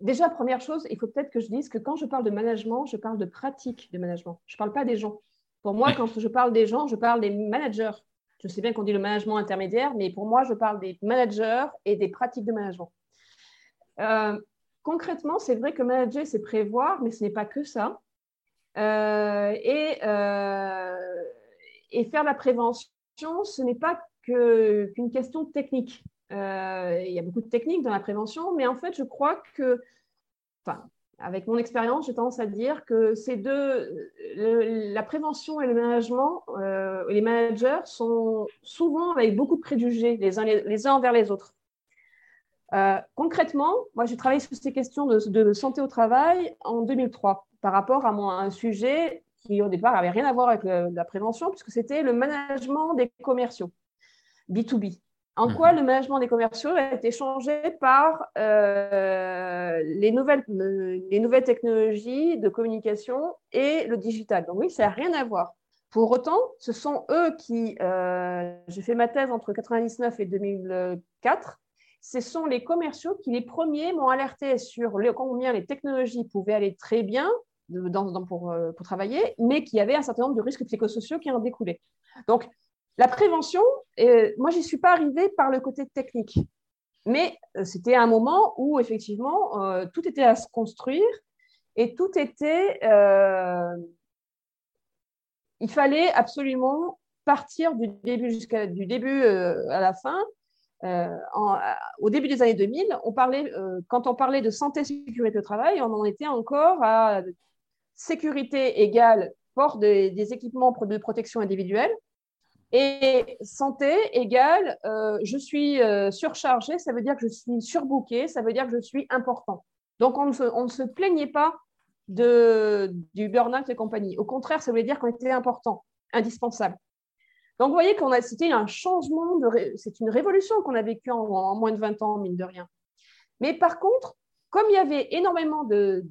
déjà, première chose, il faut peut-être que je dise que quand je parle de management, je parle de pratique de management. Je ne parle pas des gens. Pour moi, quand je parle des gens, je parle des managers. Je sais bien qu'on dit le management intermédiaire, mais pour moi, je parle des managers et des pratiques de management. Euh, concrètement, c'est vrai que manager, c'est prévoir, mais ce n'est pas que ça. Euh, et, euh, et, faire la prévention, ce n'est pas qu'une question technique. il y a beaucoup de techniques dans la prévention, mais en fait, je crois que, enfin, avec mon expérience, j'ai tendance à dire que ces deux, la prévention et le management, les managers sont souvent avec beaucoup de préjugés les uns, les uns envers les autres. Euh, concrètement, moi, j'ai travaillé sur ces questions de, santé au travail en 2003 par rapport à, un sujet qui, au départ, n'avait rien à voir avec la prévention, puisque c'était le management des commerciaux, B2B. En mmh. quoi le management des commerciaux a été changé par euh, les, nouvelles, les nouvelles technologies de communication et le digital? Donc oui, ça n'a rien à voir. Pour autant, ce sont eux qui, euh, j'ai fait ma thèse entre 1999 et 2004, ce sont les commerciaux qui, les premiers, m'ont alerté sur le, combien les technologies pouvaient aller très bien dans, pour, euh, pour, travailler, mais qu'il y avait un certain nombre de risques psychosociaux qui en découlaient. Donc, La prévention, moi, j'y suis pas arrivée par le côté technique. Mais c'était un moment où, effectivement, tout était à se construire et tout était. il fallait absolument partir du début jusqu'à du début à la fin euh, au début des années 2000, on parlait, euh, quand on parlait de santé sécurité au travail, on en était encore à sécurité égale port des équipements de protection individuelle et santé égale euh, je suis surchargé, ça veut dire que je suis surbooké, ça veut dire que je suis important. Donc on ne se, on ne se plaignait pas de, du burn-out et compagnie. Au contraire, ça voulait dire qu'on était important, indispensable. Donc, vous voyez qu'on a, c'était un changement, de, c'est une révolution qu'on a vécue en, moins de 20 ans, mine de rien. Mais par contre, comme il y avait énormément de,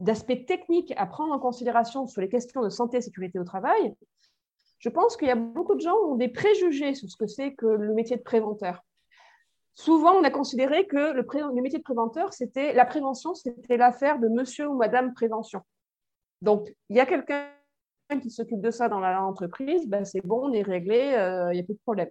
d'aspects techniques à prendre en considération sur les questions de santé et sécurité au travail, je pense qu'il y a beaucoup de gens qui ont des préjugés sur ce que c'est que le métier de préventeur. Souvent, on a considéré que le, métier de préventeur, c'était la prévention, c'était l'affaire de monsieur ou madame prévention. Donc, il y a quelqu'un qui s'occupe de ça dans l'entreprise, ben c'est bon, on est réglé, il euh, n'y a plus de problème.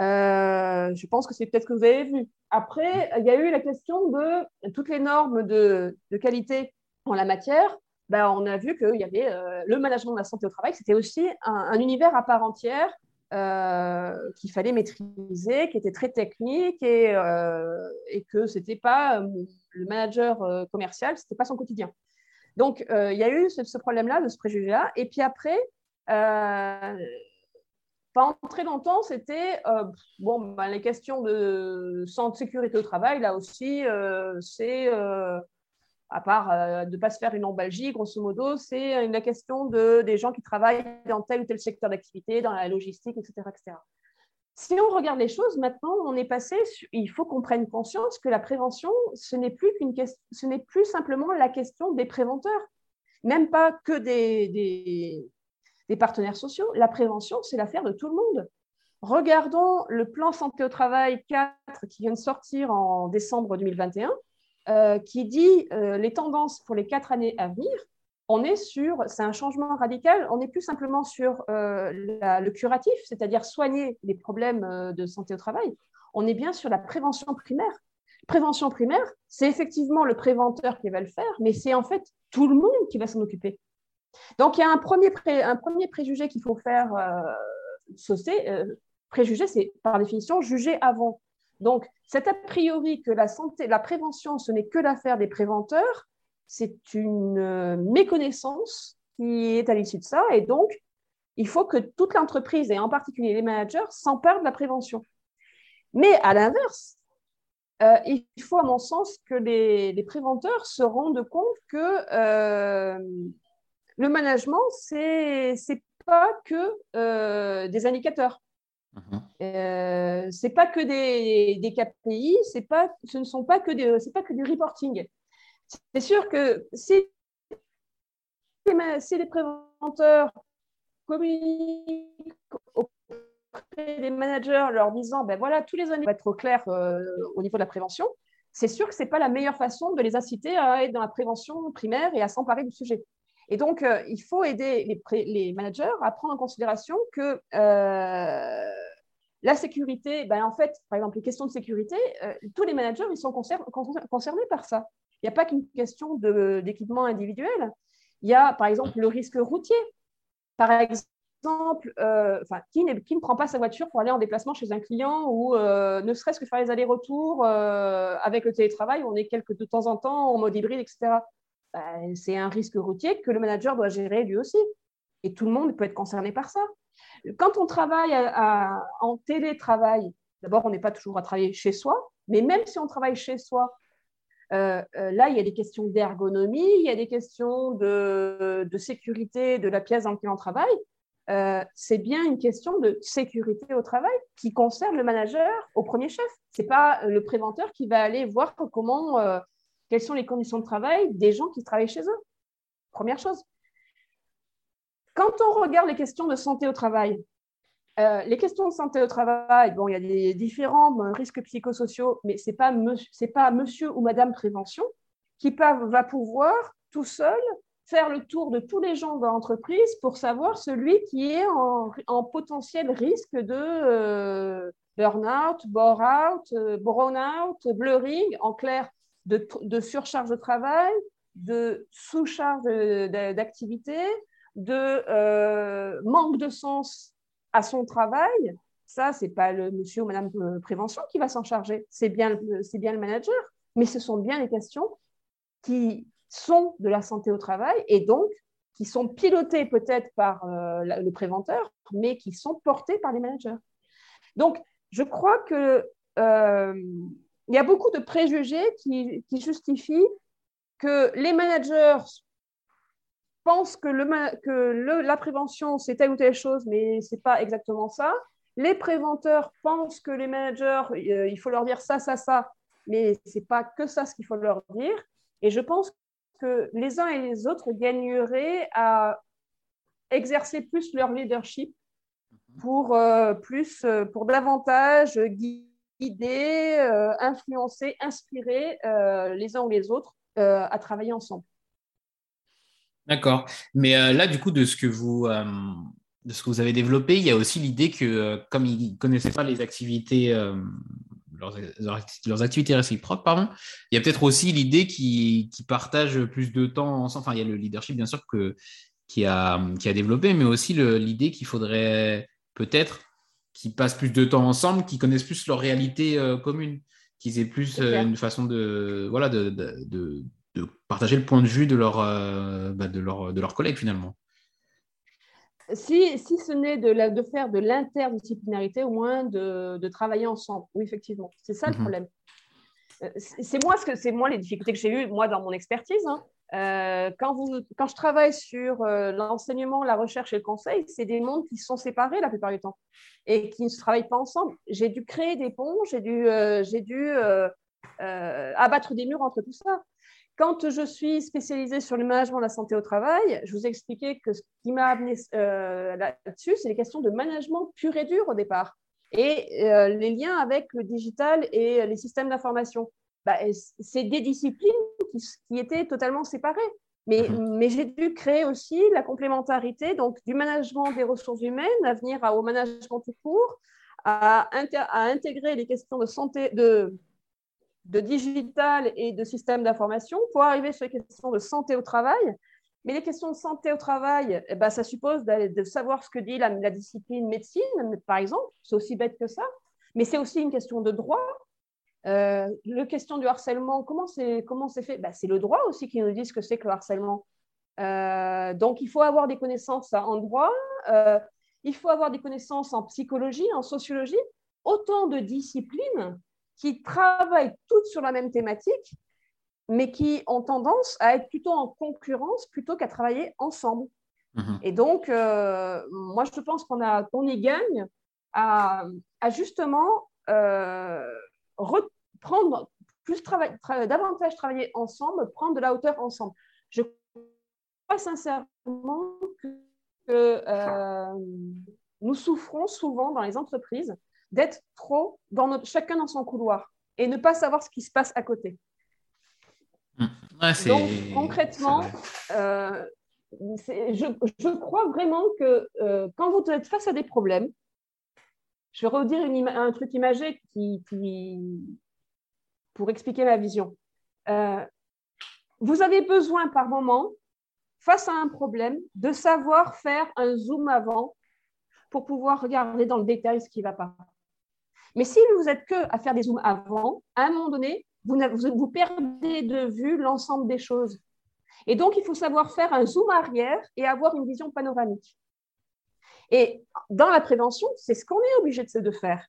Euh, je pense que c'est peut-être que vous avez vu. Après, il y a eu la question de toutes les normes de, qualité en la matière. Ben, on a vu qu'il y avait euh, le management de la santé au travail, c'était aussi un, univers à part entière qu'il fallait maîtriser, qui était très technique et, et que ce n'était pas le manager commercial, ce n'était pas son quotidien. Donc, euh, il y a eu ce, problème-là, de ce préjugé-là. Et puis après, euh, pendant très longtemps, c'était euh, bon, ben, les questions de santé, sécurité au travail, là aussi, c'est à part de ne pas se faire une embalgie, grosso modo, c'est la question de, des gens qui travaillent dans tel ou tel secteur d'activité, dans la logistique, etc.. Si on regarde les choses, maintenant, on est passé, il faut qu'on prenne conscience que la prévention, ce n'est plus, qu'une ce plus simplement la question des préventeurs, même pas que des, partenaires sociaux. La prévention, c'est l'affaire de tout le monde. Regardons le plan santé au travail 4 qui vient de sortir en décembre 2021, euh, qui dit euh, les tendances pour les quatre années à venir on est sur, c'est un changement radical, on n'est plus simplement sur euh, le curatif, c'est-à-dire soigner les problèmes de santé au travail, on est bien sur la prévention primaire. Prévention primaire, c'est effectivement le préventeur qui va le faire, mais c'est en fait tout le monde qui va s'en occuper. Donc il y a un premier, un premier préjugé qu'il faut faire euh, sauter. préjugé, c'est par définition juger avant. Donc cet a priori que la santé, la prévention, ce n'est que l'affaire des préventeurs, c'est une euh, méconnaissance qui est à l'issue de ça. Et donc, il faut que toute l'entreprise, et en particulier les managers, s'emparent de la prévention. Mais à l'inverse, euh, il faut, à mon sens, que les, préventeurs se rendent compte que euh, le management, ce n'est pas que des indicateurs. Mm-hmm. ce n'est pas que des, des KPI, pas, ce ne sont pas que, des, pas que du reporting. C'est sûr que si, les préventeurs communiquent auprès des managers leur disant ben voilà, tous les années, va être au clair euh, au niveau de la prévention, c'est sûr que ce n'est pas la meilleure façon de les inciter à être dans la prévention primaire et à s'emparer du sujet. Et donc, euh, il faut aider les, managers à prendre en considération que euh, la sécurité, ben, en fait, par exemple, les questions de sécurité, tous les managers ils sont concernés par ça. Il n'y a pas qu'une question d'équipement individuel. Il y a, par exemple, le risque routier. Par exemple, euh, qui, ne prend pas sa voiture pour aller en déplacement chez un client ou euh, ne serait-ce que faire les allers-retours euh, avec le télétravail, on est quelques de temps en temps en mode hybride, etc. Ben, c'est un risque routier que le manager doit gérer lui aussi. Et tout le monde peut être concerné par ça. Quand on travaille en télétravail, d'abord, on n'est pas toujours à travailler chez soi, mais même si on travaille chez soi, euh, euh, là, il y a des questions d'ergonomie, il y a des questions de, sécurité de la pièce dans laquelle on travaille. Euh, c'est bien une question de sécurité au travail qui concerne le manager au premier chef. Ce n'est pas le préventeur qui va aller voir comment, quelles sont les conditions de travail des gens qui travaillent chez eux? Première chose. Quand on regarde les questions de santé au travail, euh, les questions de santé au travail, bon, il y a des différents risques psychosociaux, mais ce n'est pas, pas monsieur ou madame prévention qui va pouvoir tout seul faire le tour de tous les gens de l'entreprise pour savoir celui qui est en, potentiel risque de euh, burn-out, bore-out, euh, brown-out, blurring, en clair, de, surcharge de travail, de sous-charge d'activité, de euh, manque de sens à son travail. Ça, ce n'est pas le monsieur ou madame prévention qui va s'en charger, c'est bien, bien le manager, mais ce sont bien les questions qui sont de la santé au travail et donc qui sont pilotés peut-être par euh, le préventeur, mais qui sont portés par les managers. Donc, je crois que euh, il y a beaucoup de préjugés qui, justifient que les managers pensent que, le, que la prévention, c'est telle ou telle chose, mais ce n'est pas exactement ça. Les préventeurs pensent que les managers, euh, il faut leur dire ça, ça, ça, mais ce n'est pas que ça ce qu'il faut leur dire. Et je pense que les uns et les autres gagneraient à exercer plus leur leadership pour, euh, plus, euh, pour davantage guider, euh, influencer, inspirer les uns ou les autres à travailler ensemble. D'accord. Mais là, du coup, de ce que vous, de ce que vous avez développé, il y a aussi l'idée que, comme ils ne connaissaient pas les activités leurs, activités réciproques, pardon. Il y a peut-être aussi l'idée qu'ils partagent plus de temps ensemble. Enfin, il y a le leadership, bien sûr, que, qui, a, qui a développé, mais aussi l'idée qu'il faudrait peut-être qu'ils passent plus de temps ensemble, qu'ils connaissent plus leur réalité euh, commune, qu'ils aient plus euh, une façon de, voilà, de, de, de, partager le point de vue de, leur, euh, bah, de, leur, de leurs collègues, finalement si, si ce n'est de, de, faire de l'interdisciplinarité, au moins de, de, travailler ensemble. Oui, effectivement, c'est ça le mhm. problème. C'est moi, ce que, c'est moi les difficultés que j'ai eues, moi, dans mon expertise. Hein. Euh, quand, je travaille sur euh, l'enseignement, la recherche et le conseil, c'est des mondes qui sont séparés la plupart du temps et qui ne travaillent pas ensemble. J'ai dû créer des ponts, j'ai dû, j'ai dû abattre des murs entre tout ça. Quand je suis spécialisée sur le management de la santé au travail, je vous ai expliqué que ce qui m'a amené euh, là-dessus, c'est les questions de management pur et dur au départ et euh, les liens avec le digital et les systèmes d'information. Bah, c'est des disciplines qui, étaient totalement séparées. Mais, mhm. mais j'ai dû créer aussi la complémentarité donc, du management des ressources humaines à venir au management tout court, à, à intégrer les questions de santé, de, de digital et de système d'information pour arriver sur les questions de santé au travail. Mais les questions de santé au travail, eh ben, ça suppose de savoir ce que dit la, discipline médecine, par exemple. C'est aussi bête que ça. Mais c'est aussi une question de droit. Euh, le question du harcèlement, comment c'est comment fait? Ben, C'est le droit aussi qui nous dit ce que c'est que le harcèlement. Euh, donc, il faut avoir des connaissances en droit, euh, il faut avoir des connaissances en psychologie, en sociologie, autant de disciplines qui travaillent toutes sur la même thématique, mais qui ont tendance à être plutôt en concurrence plutôt qu'à travailler ensemble. Mhm. Et donc, euh, moi, je pense qu'on on y gagne à, justement euh, reprendre plus travail, davantage travailler ensemble, prendre de la hauteur ensemble. Je crois sincèrement que, euh, nous souffrons souvent dans les entreprises d'être trop dans notre, chacun dans son couloir et ne pas savoir ce qui se passe à côté. Mmh. Donc, concrètement, euh, je, crois vraiment que euh, quand vous êtes face à des problèmes, je vais redire un truc imagé pour expliquer ma vision. Euh, vous avez besoin par moment, face à un problème, de savoir faire un zoom avant pour pouvoir regarder dans le détail ce qui ne va pas. Mais si vous êtes que à faire des zooms avant, à un moment donné, vous perdez de vue l'ensemble des choses. Et donc, il faut savoir faire un zoom arrière et avoir une vision panoramique. Et dans la prévention, c'est ce qu'on est obligé de faire.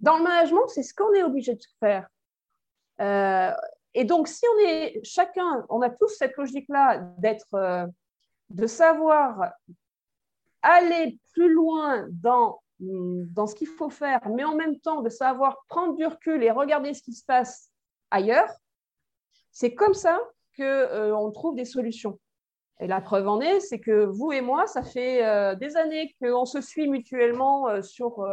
Dans le management, c'est ce qu'on est obligé de faire. Euh, et donc, si on est chacun, on a tous cette logique-là d'être, euh, de savoir aller plus loin dans dans ce qu'il faut faire, mais en même temps de savoir prendre du recul et regarder ce qui se passe ailleurs, c'est comme ça qu'on euh, trouve des solutions. Et la preuve en est, c'est que vous et moi, ça fait euh, des années qu'on se suit mutuellement euh, sur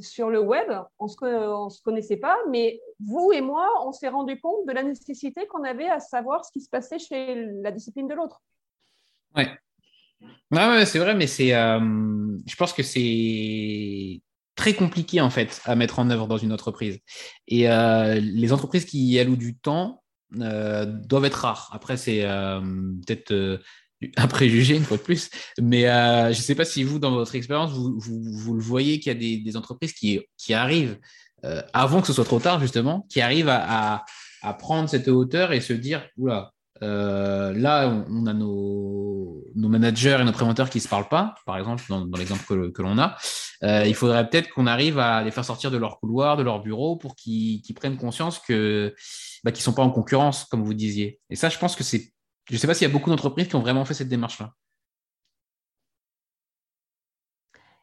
sur le web, on ne se, connaissait pas, mais vous et moi, on s'est rendu compte de la nécessité qu'on avait à savoir ce qui se passait chez la discipline de l'autre. Ouais. ouais, c'est vrai, mais c'est, euh, je pense que c'est très compliqué en fait à mettre en œuvre dans une entreprise. Et euh, les entreprises qui allouent du temps euh, doivent être rares. Après, c'est peut-être *laughs* un préjugé une fois de plus. Mais euh, je ne sais pas si vous, dans votre expérience, vous, vous, le voyez qu'il y a des, entreprises qui, qui arrivent, euh, avant que ce soit trop tard justement, qui arrivent à, à, prendre cette hauteur et se dire, oula, euh, là, on, a nos, nos, managers et nos préventeurs qui ne se parlent pas, par exemple, dans, dans l'exemple que, que l'on a. il faudrait peut-être qu'on arrive à les faire sortir de leur couloir, de leur bureau, pour qu'ils prennent conscience que bah, qu'ils ne sont pas en concurrence, comme vous disiez. Et ça, je pense que c'est je ne sais pas s'il y a beaucoup d'entreprises qui ont vraiment fait cette démarche-là.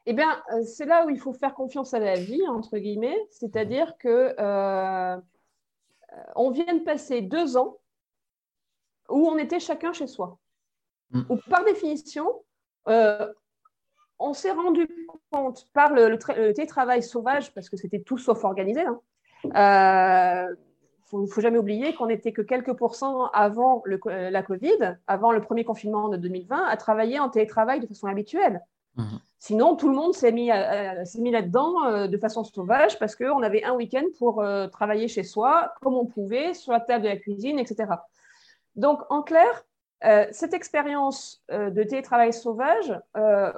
Eh bien, euh, c'est là où il faut faire confiance à la vie, entre guillemets, c'est-à-dire que euh, on vient de passer deux ans où on était chacun chez soi. Mm. Où, par définition, euh, on s'est rendu compte par le, télétravail sauvage, parce que c'était tout sauf organisé, hein, ne faut jamais oublier qu'on n'était que quelques pourcents avant le, euh, la Covid, avant le premier confinement de 2020, à travailler en télétravail de façon habituelle. Mhm. Sinon, tout le monde s'est mis, mis là-dedans euh, de façon sauvage parce qu'on avait un week-end pour euh, travailler chez soi, comme on pouvait, sur la table de la cuisine, etc. Donc, en clair, cette expérience de télétravail sauvage,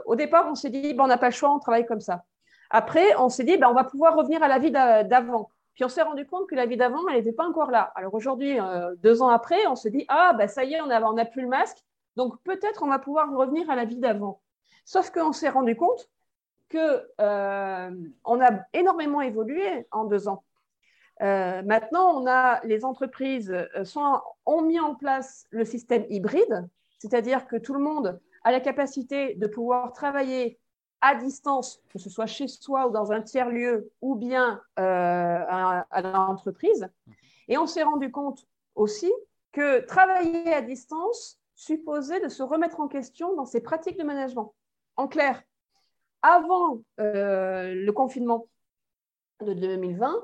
au départ, on s'est dit, ben, on n'a pas le choix, on travaille comme ça. Après, on s'est dit, ben, on va pouvoir revenir à la vie d'avant. Puis on s'est rendu compte que la vie d'avant, elle n'était pas encore là. Alors aujourd'hui, euh, deux ans après, on se dit Ah, bah, ça y est, on n'a on plus le masque. Donc peut-être on va pouvoir revenir à la vie d'avant. Sauf qu'on s'est rendu compte qu'on euh, a énormément évolué en deux ans. Euh, maintenant, on a, les entreprises ont mis en place le système hybride, c'est-à-dire que tout le monde a la capacité de pouvoir travailler à distance, que ce soit chez soi ou dans un tiers-lieu ou bien euh, à, l'entreprise. Et on s'est rendu compte aussi que travailler à distance supposait de se remettre en question dans ses pratiques de management. En clair, avant euh, le confinement de 2020,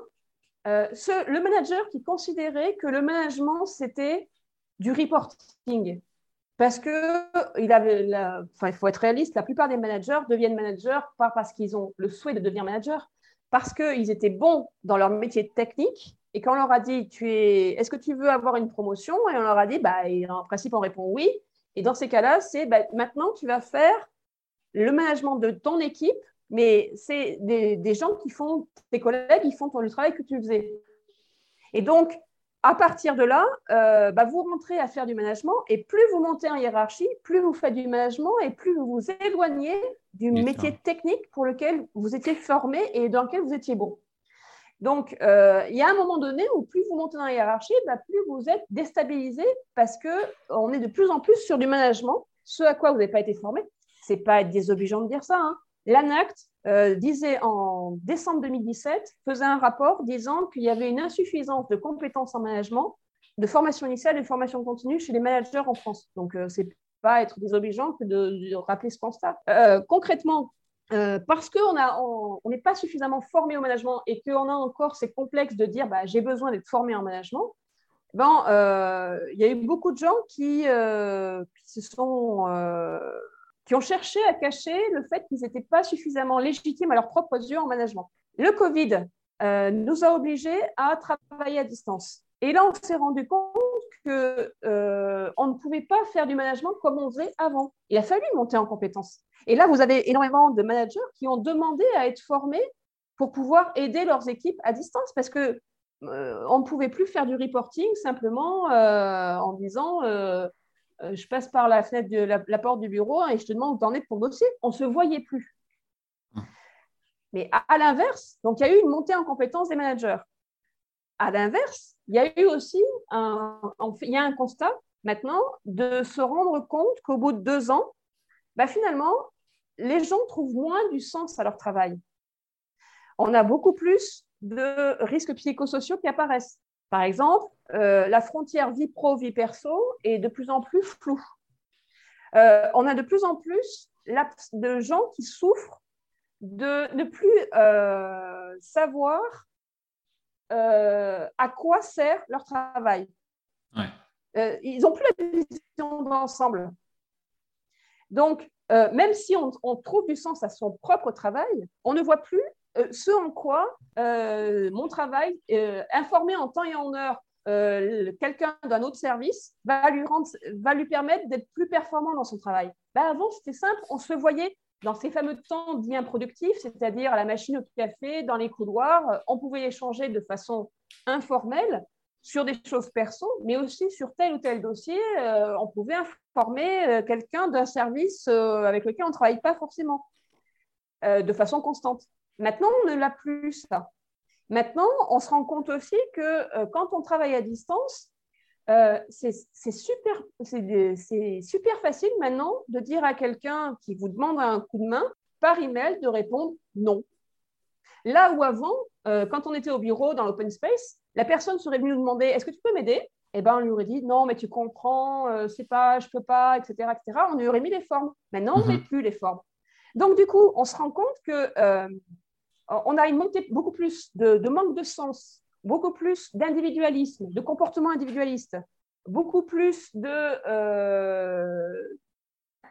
euh, le manager qui considérait que le management, c'était du reporting, parce que il avait, enfin, il faut être réaliste, la plupart des managers deviennent managers pas parce qu'ils ont le souhait de devenir manager, parce qu'ils étaient bons dans leur métier technique. Et quand on leur a dit, tu es, est-ce que tu veux avoir une promotion? Et on leur a dit, bah, en principe, on répond oui. Et dans ces cas-là, c'est bah, maintenant, tu vas faire le management de ton équipe, mais c'est des, des, gens qui font, tes collègues, ils font le travail que tu faisais. Et donc, à partir de là, euh, bah, vous rentrez à faire du management et plus vous montez en hiérarchie, plus vous faites du management et plus vous vous éloignez du métier technique pour lequel vous étiez formé et dans lequel vous étiez bon. Donc, euh, il y a un moment donné où plus vous montez dans la hiérarchie, bah, plus vous êtes déstabilisé parce qu'on est de plus en plus sur du management, ce à quoi vous n'avez pas été formé. Ce n'est pas désobligeant de dire ça. Hein. L'ANACT euh, disait en décembre 2017, faisait un rapport disant qu'il y avait une insuffisance de compétences en management, de formation initiale et de formation continue chez les managers en France. Donc, euh, c'est pas être désobligeant que de, rappeler ce constat. Euh, concrètement, parce qu'on n'est on, pas suffisamment formé au management et qu'on a encore ces complexes de dire bah, j'ai besoin d'être formé en management, ben, il y a eu beaucoup de gens qui se sont qui ont cherché à cacher le fait qu'ils n'étaient pas suffisamment légitimes à leurs propres yeux en management. Le Covid euh, nous a obligés à travailler à distance. Et là, on s'est rendu compte qu'on euh, ne pouvait pas faire du management comme on faisait avant. Il a fallu monter en compétences. Et là, vous avez énormément de managers qui ont demandé à être formés pour pouvoir aider leurs équipes à distance parce que euh, on ne pouvait plus faire du reporting simplement euh, en disant euh, je passe par la fenêtre de la, porte du bureau et je te demande où t'en es pour bosser. On ne se voyait plus. Hum. Mais à, l'inverse, donc il y a eu une montée en compétence des managers. À l'inverse, il y a eu aussi un, il y a un constat maintenant de se rendre compte qu'au bout de deux ans, bah finalement, les gens trouvent moins du sens à leur travail. On a beaucoup plus de risques psychosociaux qui apparaissent. Par exemple, euh, la frontière vie pro, vie perso est de plus en plus floue. Euh, on a de plus en plus de gens qui souffrent de ne plus euh, savoir à quoi sert leur travail. Ils n'ont plus la vision d'ensemble. Donc, même si on, on, trouve du sens à son propre travail, on ne voit plus ce en quoi mon travail, informé en temps et en heure quelqu'un d'un autre service, va lui, permettre d'être plus performant dans son travail. Ben avant, c'était simple, on se voyait dans ces fameux temps dits improductifs, c'est-à-dire à la machine au café, dans les couloirs, euh, on pouvait échanger de façon informelle sur des choses perso, mais aussi sur tel ou tel dossier, euh, on pouvait informer euh, quelqu'un d'un service avec lequel on ne travaille pas forcément de façon constante. Maintenant, on ne l'a plus ça. Maintenant, on se rend compte aussi que quand on travaille à distance, euh, c'est super, super facile maintenant de dire à quelqu'un qui vous demande un coup de main par email de répondre non. Là où avant, euh, quand on était au bureau dans l'open space, la personne serait venue nous demander est-ce que tu peux m'aider? Eh ben, on lui aurait dit non, mais tu comprends, euh, c'est pas, je peux pas, etc., etc. On lui aurait mis les formes. Maintenant, on ne met mhm. plus les formes. Donc, du coup, on se rend compte que on a beaucoup plus de manque de sens beaucoup plus d'individualisme, de comportement individualiste, beaucoup plus de, euh,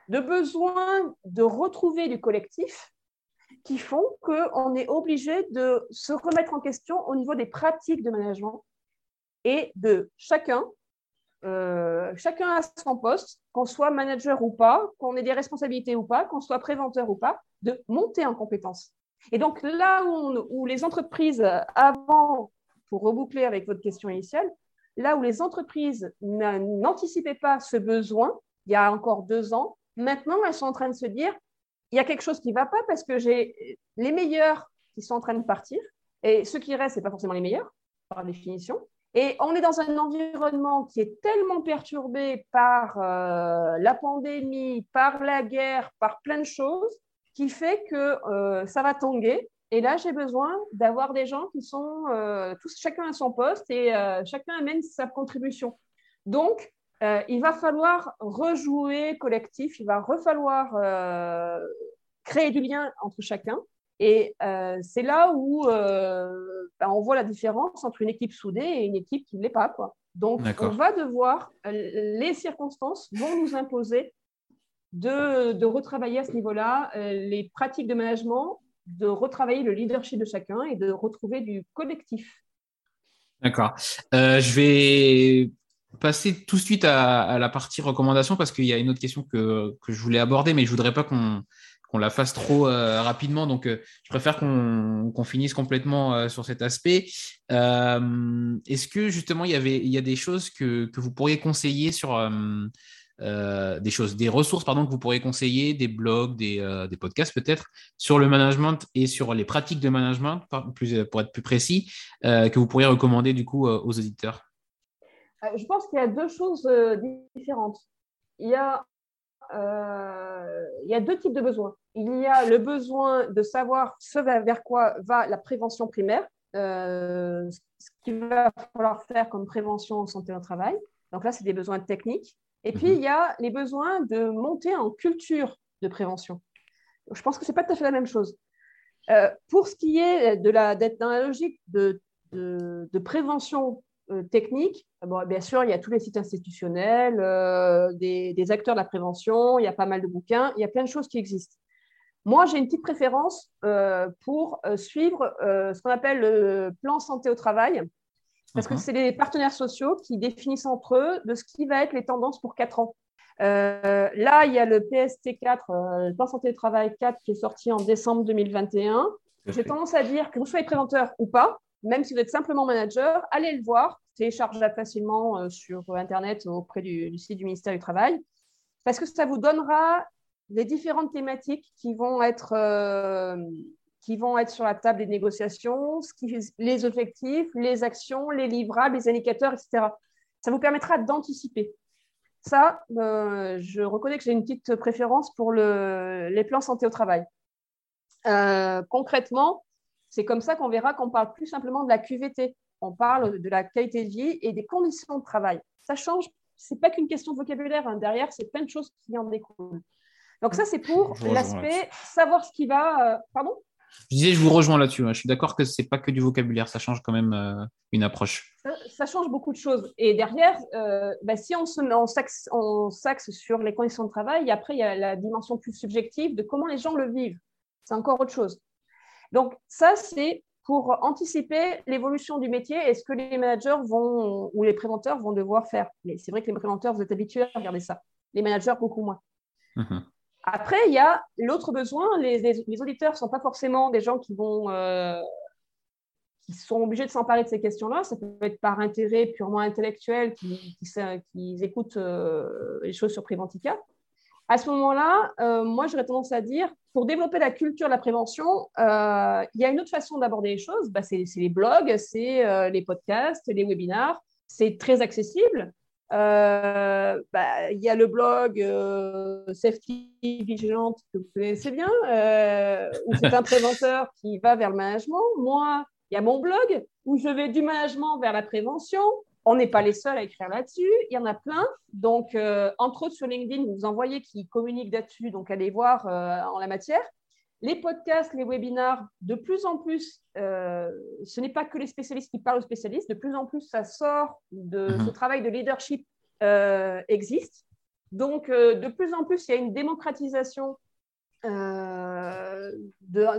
besoin de retrouver du collectif qui font qu'on est obligé de se remettre en question au niveau des pratiques de management et de chacun, euh, chacun à son poste, qu'on soit manager ou pas, qu'on ait des responsabilités ou pas, qu'on soit préventeur ou pas, de monter en compétence. Et donc là où, les entreprises avant pour reboucler avec votre question initiale, là où les entreprises n'anticipaient pas ce besoin il y a encore deux ans, maintenant elles sont en train de se dire il y a quelque chose qui ne va pas parce que j'ai les meilleurs qui sont en train de partir et ceux qui restent, ce n'est pas forcément les meilleurs par définition. Et on est dans un environnement qui est tellement perturbé par euh, la pandémie, par la guerre, par plein de choses, qui fait que euh, ça va tanguer et là, j'ai besoin d'avoir des gens qui sont euh, tous chacun à son poste et euh, chacun amène sa contribution. Donc, il va falloir rejouer collectif, il va refalloir créer du lien entre chacun. Et c'est là où ben, on voit la différence entre une équipe soudée et une équipe qui ne l'est pas. Quoi. Donc, on va devoir, les circonstances vont nous imposer de, retravailler à ce niveau-là les pratiques de management de retravailler le leadership de chacun et de retrouver du collectif. D'accord. Euh, je vais passer tout de suite à, la partie recommandation parce qu'il y a une autre question que, je voulais aborder, mais je voudrais pas qu'on la fasse trop euh, rapidement. Donc, euh, je préfère qu'on finisse complètement sur cet aspect. Est-ce que justement, il y, avait, a des choses que, que vous pourriez conseiller sur euh, des choses, des ressources pardon, que vous pourriez conseiller, des blogs, des, euh, des podcasts peut-être, sur le management et sur les pratiques de management, plus, pour être plus précis, euh, que vous pourriez recommander du coup aux auditeurs? Je pense qu'il y a deux choses différentes. Il y a, il y a deux types de besoins. Il y a le besoin de savoir ce vers quoi va la prévention primaire, ce qu'il va falloir faire comme prévention en santé au travail. Donc là, c'est des besoins techniques. Et puis, mhm. il y a les besoins de monter en culture de prévention. Je pense que ce n'est pas tout à fait la même chose. Euh, pour ce qui est de la, d'être dans la logique de, de, prévention euh, technique, bon, bien sûr, il y a tous les sites institutionnels, euh, des, des, acteurs de la prévention, il y a pas mal de bouquins, il y a plein de choses qui existent. Moi, j'ai une petite préférence pour suivre ce qu'on appelle le plan santé au travail, parce que c'est les partenaires sociaux qui définissent entre eux de ce qui va être les tendances pour 4 ans. Euh, là, il y a le PST4, euh, le plan santé de travail 4, qui est sorti en décembre 2021. J'ai tendance à dire que vous soyez préventeur ou pas, même si vous êtes simplement manager, allez le voir, téléchargeable facilement euh, sur Internet auprès du, site du ministère du Travail, parce que ça vous donnera les différentes thématiques qui vont être qui vont être sur la table des négociations, les objectifs, les actions, les livrables, les indicateurs, etc. Ça vous permettra d'anticiper. Ça, euh, je reconnais que j'ai une petite préférence pour les plans santé au travail. Euh, concrètement, c'est comme ça qu'on verra qu'on parle plus simplement de la QVT. On parle de la qualité de vie et des conditions de travail. Ça change. Ce n'est pas qu'une question de vocabulaire. Hein. Derrière, c'est plein de choses qui en découlent. Donc ça, c'est pour l'aspect savoir ce qui va. pardon? Je disais, je vous rejoins là-dessus. Hein. Je suis d'accord que ce n'est pas que du vocabulaire, ça change quand même euh, une approche. Ça, change beaucoup de choses. Et derrière, euh, bah, si on s'axe sur les conditions de travail, après, il y a la dimension plus subjective de comment les gens le vivent. C'est encore autre chose. Donc, ça, c'est pour anticiper l'évolution du métier et ce que les managers vont ou les préventeurs vont devoir faire. Mais c'est vrai que les préventeurs, vous êtes habitués à regarder ça. Les managers, beaucoup moins. Mmh après, il y a l'autre besoin. Les, auditeurs ne sont pas forcément des gens qui vont euh, qui sont obligés de s'emparer de ces questions-là. Ça peut être par intérêt purement intellectuel qui, écoutent euh, les choses sur Préventica. À ce moment-là, euh, moi, j'aurais tendance à dire, pour développer la culture de la prévention, il y a une autre façon d'aborder les choses. Bah, c'est les blogs, c'est les podcasts, les webinars. C'est très accessible. Euh, bah, il y a le blog euh, Safety Vigilante que vous connaissez bien, euh, où c'est un *laughs* préventeur qui va vers le management. Moi, il y a mon blog où je vais du management vers la prévention. On n'est pas les seuls à écrire là-dessus. Il y en a plein. Donc, entre autres sur LinkedIn, vous en voyez qui communiquent là-dessus. Donc, allez voir en la matière. Les podcasts, les webinars, de plus en plus, euh, ce n'est pas que les spécialistes qui parlent aux spécialistes, de plus en plus, ça sort de mhm. ce travail de leadership euh, existe. Donc, euh, de plus en plus, il y a une démocratisation d'un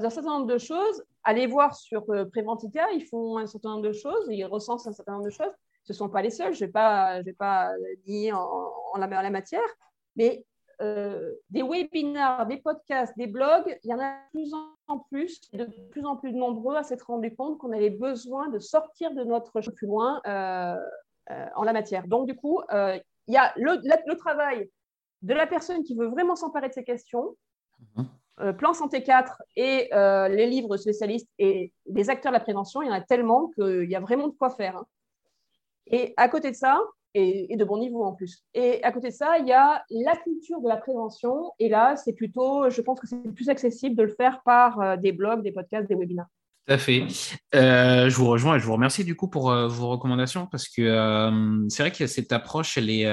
certain nombre de choses. Allez voir sur Préventica, ils font un certain nombre de choses, ils recensent un certain nombre de choses. Ce ne sont pas les seuls, je ne vais pas, je vais pas nier en, en, la, en, la, matière, mais euh, des webinars, des podcasts, des blogs, il y en a de plus en plus, de plus en plus nombreux à s'être rendu compte qu'on avait besoin de sortir de notre plus loin euh, euh, en la matière. Donc, du coup, il y a le, travail de la personne qui veut vraiment s'emparer de ces questions, mhm. Plan Santé 4 et les livres spécialistes et les acteurs de la prévention, il y en a tellement qu'il y a vraiment de quoi faire. Hein. Et à côté de ça, et, de bon niveau en plus. Et à côté de ça, il y a la culture de la prévention. Et là, c'est plutôt, je pense que c'est plus accessible de le faire par euh, des blogs, des podcasts, des webinaires. Tout à fait. Euh, je vous rejoins et je vous remercie du coup pour euh, vos recommandations parce que c'est vrai que cette approche, elle est,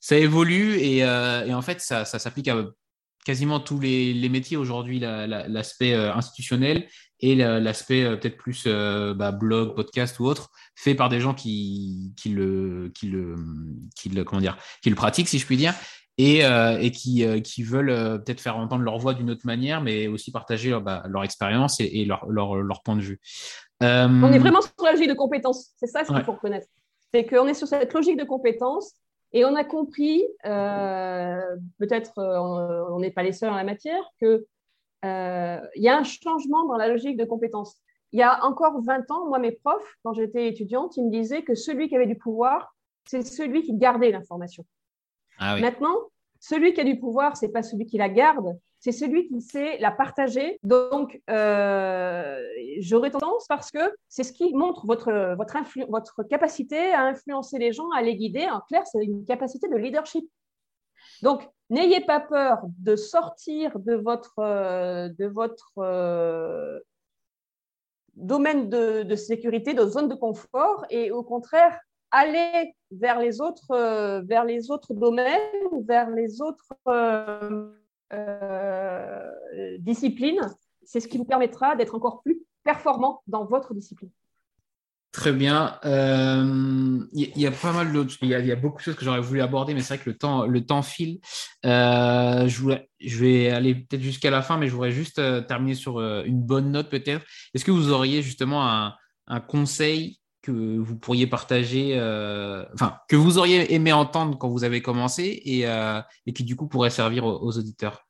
ça évolue et, et, en fait, ça, ça s'applique à quasiment tous les, les métiers aujourd'hui, l'aspect institutionnel et l'aspect peut-être plus bah, blog, podcast ou autre, fait par des gens qui, qui, le, qui, le, qui, le, comment dire, qui le pratiquent, si je puis dire, et, euh, et qui, euh, qui, veulent euh, peut-être faire entendre leur voix d'une autre manière, mais aussi partager bah, leur expérience et, leur, leur, leur, point de vue. On est vraiment sur la logique de compétence, c'est ça ce qu'il faut reconnaître. C'est qu'on est sur cette logique de compétence et on a compris, peut-être on n'est pas les seuls en la matière, qu'il il y a un changement dans la logique de compétence il y a encore 20 ans, moi, mes profs, quand j'étais étudiante, ils me disaient que celui qui avait du pouvoir, c'est celui qui gardait l'information. Ah Maintenant, celui qui a du pouvoir, c'est pas celui qui la garde, c'est celui qui sait la partager. Donc, euh, j'aurais tendance parce que c'est ce qui montre votre, votre, capacité à influencer les gens, à les guider. En clair, c'est une capacité de leadership. Donc, n'ayez pas peur de sortir de votre, euh, de votre euh, domaine de, sécurité, de zone de confort, et au contraire, aller vers les autres, euh, vers les autres domaines, vers les autres euh, disciplines. C'est ce qui vous permettra d'être encore plus performant dans votre discipline. Très bien. Il euh, y, a pas mal d'autres. Il y, a beaucoup de choses que j'aurais voulu aborder, mais c'est vrai que le temps, le temps file. Euh, je, vais aller peut-être jusqu'à la fin, mais je voudrais juste terminer sur une bonne note peut-être. Est-ce que vous auriez justement un, conseil que vous pourriez partager, enfin que vous auriez aimé entendre quand vous avez commencé et, et qui du coup pourrait servir aux, aux auditeurs.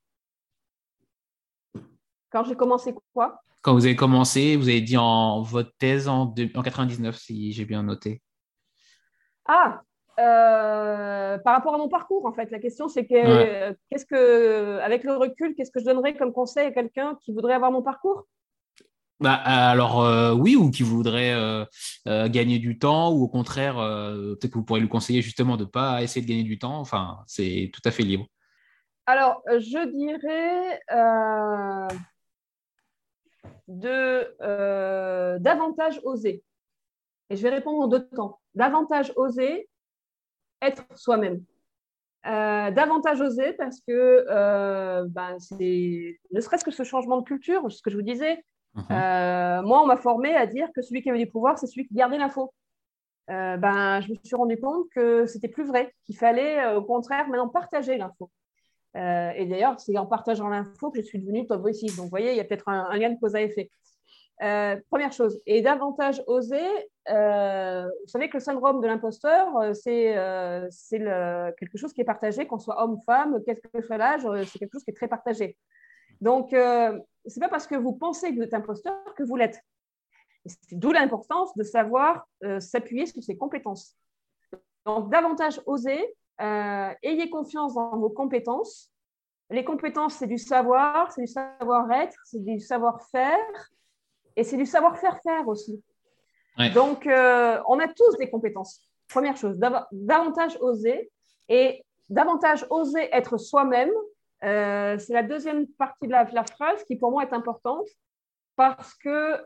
Quand j'ai commencé quoi? Quand vous avez commencé, vous avez dit en votre thèse en, en 99, si j'ai bien noté. Ah, euh, par rapport à mon parcours, en fait, la question c'est que, qu'est-ce que, avec le recul, qu'est-ce que je donnerais comme conseil à quelqu'un qui voudrait avoir mon parcours? Bah, alors euh, oui, ou qui voudrait euh, gagner du temps, ou au contraire, peut-être que vous pourrez lui conseiller justement de ne pas essayer de gagner du temps. Enfin, c'est tout à fait libre. Alors, je dirais de euh, davantage oser. Et je vais répondre en deux temps. Davantage oser être soi-même. davantage oser parce que ben, c'est ne serait-ce que ce changement de culture, ce que je vous disais. Mhm. moi, on m'a formé à dire que celui qui avait du pouvoir, c'est celui qui gardait l'info. ben, je me suis rendu compte que c'était plus vrai, qu'il fallait au contraire maintenant partager l'info. Euh, et d'ailleurs, c'est en partageant l'info que je suis devenue top voice. Donc, vous voyez, il y a peut-être un, lien de cause à effet. Euh, première chose, et davantage oser, euh, vous savez que le syndrome de l'imposteur, c'est quelque chose qui est partagé, qu'on soit homme, femme, quel que soit l'âge, c'est quelque chose qui est très partagé. Donc, n'est pas parce que vous pensez que vous êtes imposteur que vous l'êtes. D'où l'importance de savoir s'appuyer sur ses compétences. Donc, davantage oser, euh, ayez confiance dans vos compétences. Les compétences, c'est du savoir, c'est du savoir-être, c'est du savoir-faire et c'est du savoir-faire faire aussi. Donc, euh, on a tous des compétences. Première chose, davantage oser et davantage oser être soi-même. Euh, c'est la deuxième partie de la, phrase qui pour moi est importante parce que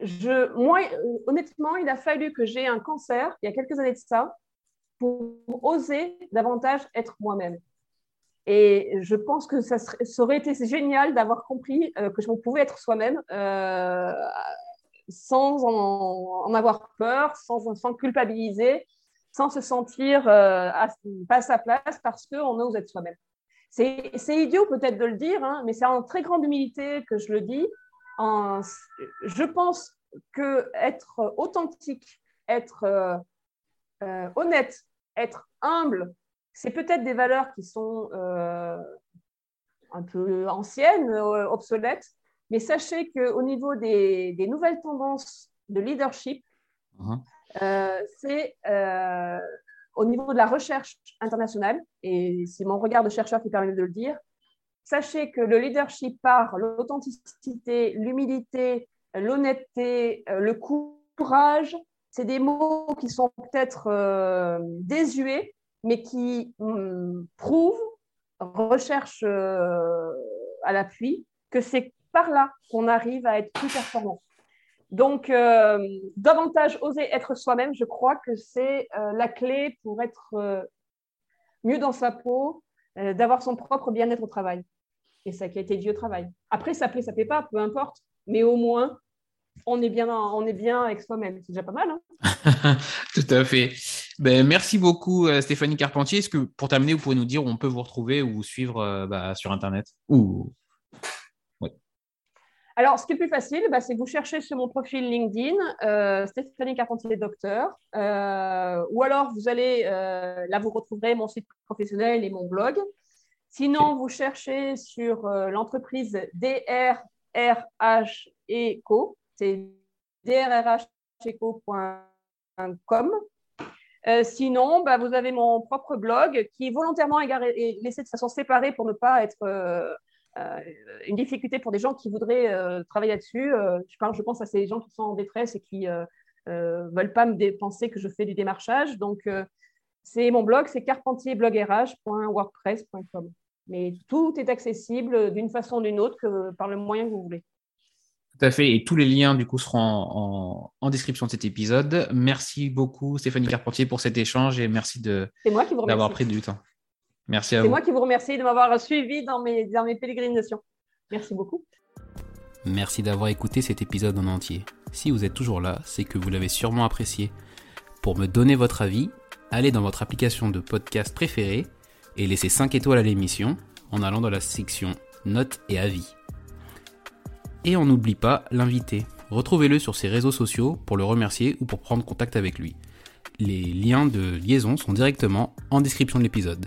je, moi, honnêtement, il a fallu que j'ai un cancer, il y a quelques années de ça, pour oser davantage être moi-même. Et je pense que ça, aurait été génial d'avoir compris euh, que je pouvais être soi-même euh, sans en, avoir peur, sans, sans culpabiliser, sans se sentir euh, pas à sa place parce qu'on ose être soi-même. C'est idiot peut-être de le dire, hein, mais c'est en très grande humilité que je le dis je pense que être authentique, être euh, euh, honnête, être humble, c'est peut-être des valeurs qui sont un peu anciennes, obsolètes, mais sachez qu'au niveau des, nouvelles tendances de leadership, uh-huh. C'est au niveau de la recherche internationale, et c'est mon regard de chercheur qui permet de le dire, Sachez que le leadership par l'authenticité, l'humilité, l'honnêteté, euh, le courage, c'est des mots qui sont peut-être euh, désuets, mais qui hum, prouvent, recherche euh, à l'appui, que c'est par là qu'on arrive à être plus performant. Donc, davantage oser être soi-même, je crois que c'est la clé pour être mieux dans sa peau, d'avoir son propre bien-être au travail et sa qualité de vie au travail. Après, ça plaît, ça plaît pas, peu importe, mais au moins, on est bien, on est bien avec soi-même. C'est déjà pas mal. Hein *laughs* Tout à fait. Ben, merci beaucoup, euh, Stéphanie Carpentier. Est-ce que pour terminer, vous pouvez nous dire où on peut vous retrouver ou vous suivre euh, bah, sur Internet. Alors, ce qui est plus facile, bah, c'est que vous cherchez sur mon profil LinkedIn euh, Stéphanie Carpentier Docteur, ou alors vous allez, là vous retrouverez mon site professionnel et mon blog. Sinon, vous cherchez sur euh, l'entreprise DRRH Eco, c'est drrheco.com. Euh, sinon, bah, vous avez mon propre blog qui est volontairement est laissé de façon séparée pour ne pas être euh, une difficulté pour des gens qui voudraient travailler là-dessus. je, parle, je pense à ces gens qui sont en détresse et qui ne veulent pas me penser que je fais du démarchage. Donc, c'est mon blog, c'est carpentierblogrh.wordpress.com. Mais tout est accessible d'une façon ou d'une autre que par le moyen que vous voulez. Tout à fait. Et tous les liens, du coup, seront en, description de cet épisode. Merci beaucoup, Stéphanie Carpentier, pour cet échange et merci d'avoir pris du temps. Merci à vous. C'est moi qui vous remercie de m'avoir suivi dans mes, dans mes pérégrinations. Merci beaucoup. Merci d'avoir écouté cet épisode en entier. Si vous êtes toujours là, c'est que vous l'avez sûrement apprécié. Pour me donner votre avis, allez dans votre application de podcast préférée et laissez 5 étoiles à l'émission en allant dans la section notes et avis. Et on n'oublie pas l'invité. Retrouvez-le sur ses réseaux sociaux pour le remercier ou pour prendre contact avec lui. Les liens de liaison sont directement en description de l'épisode.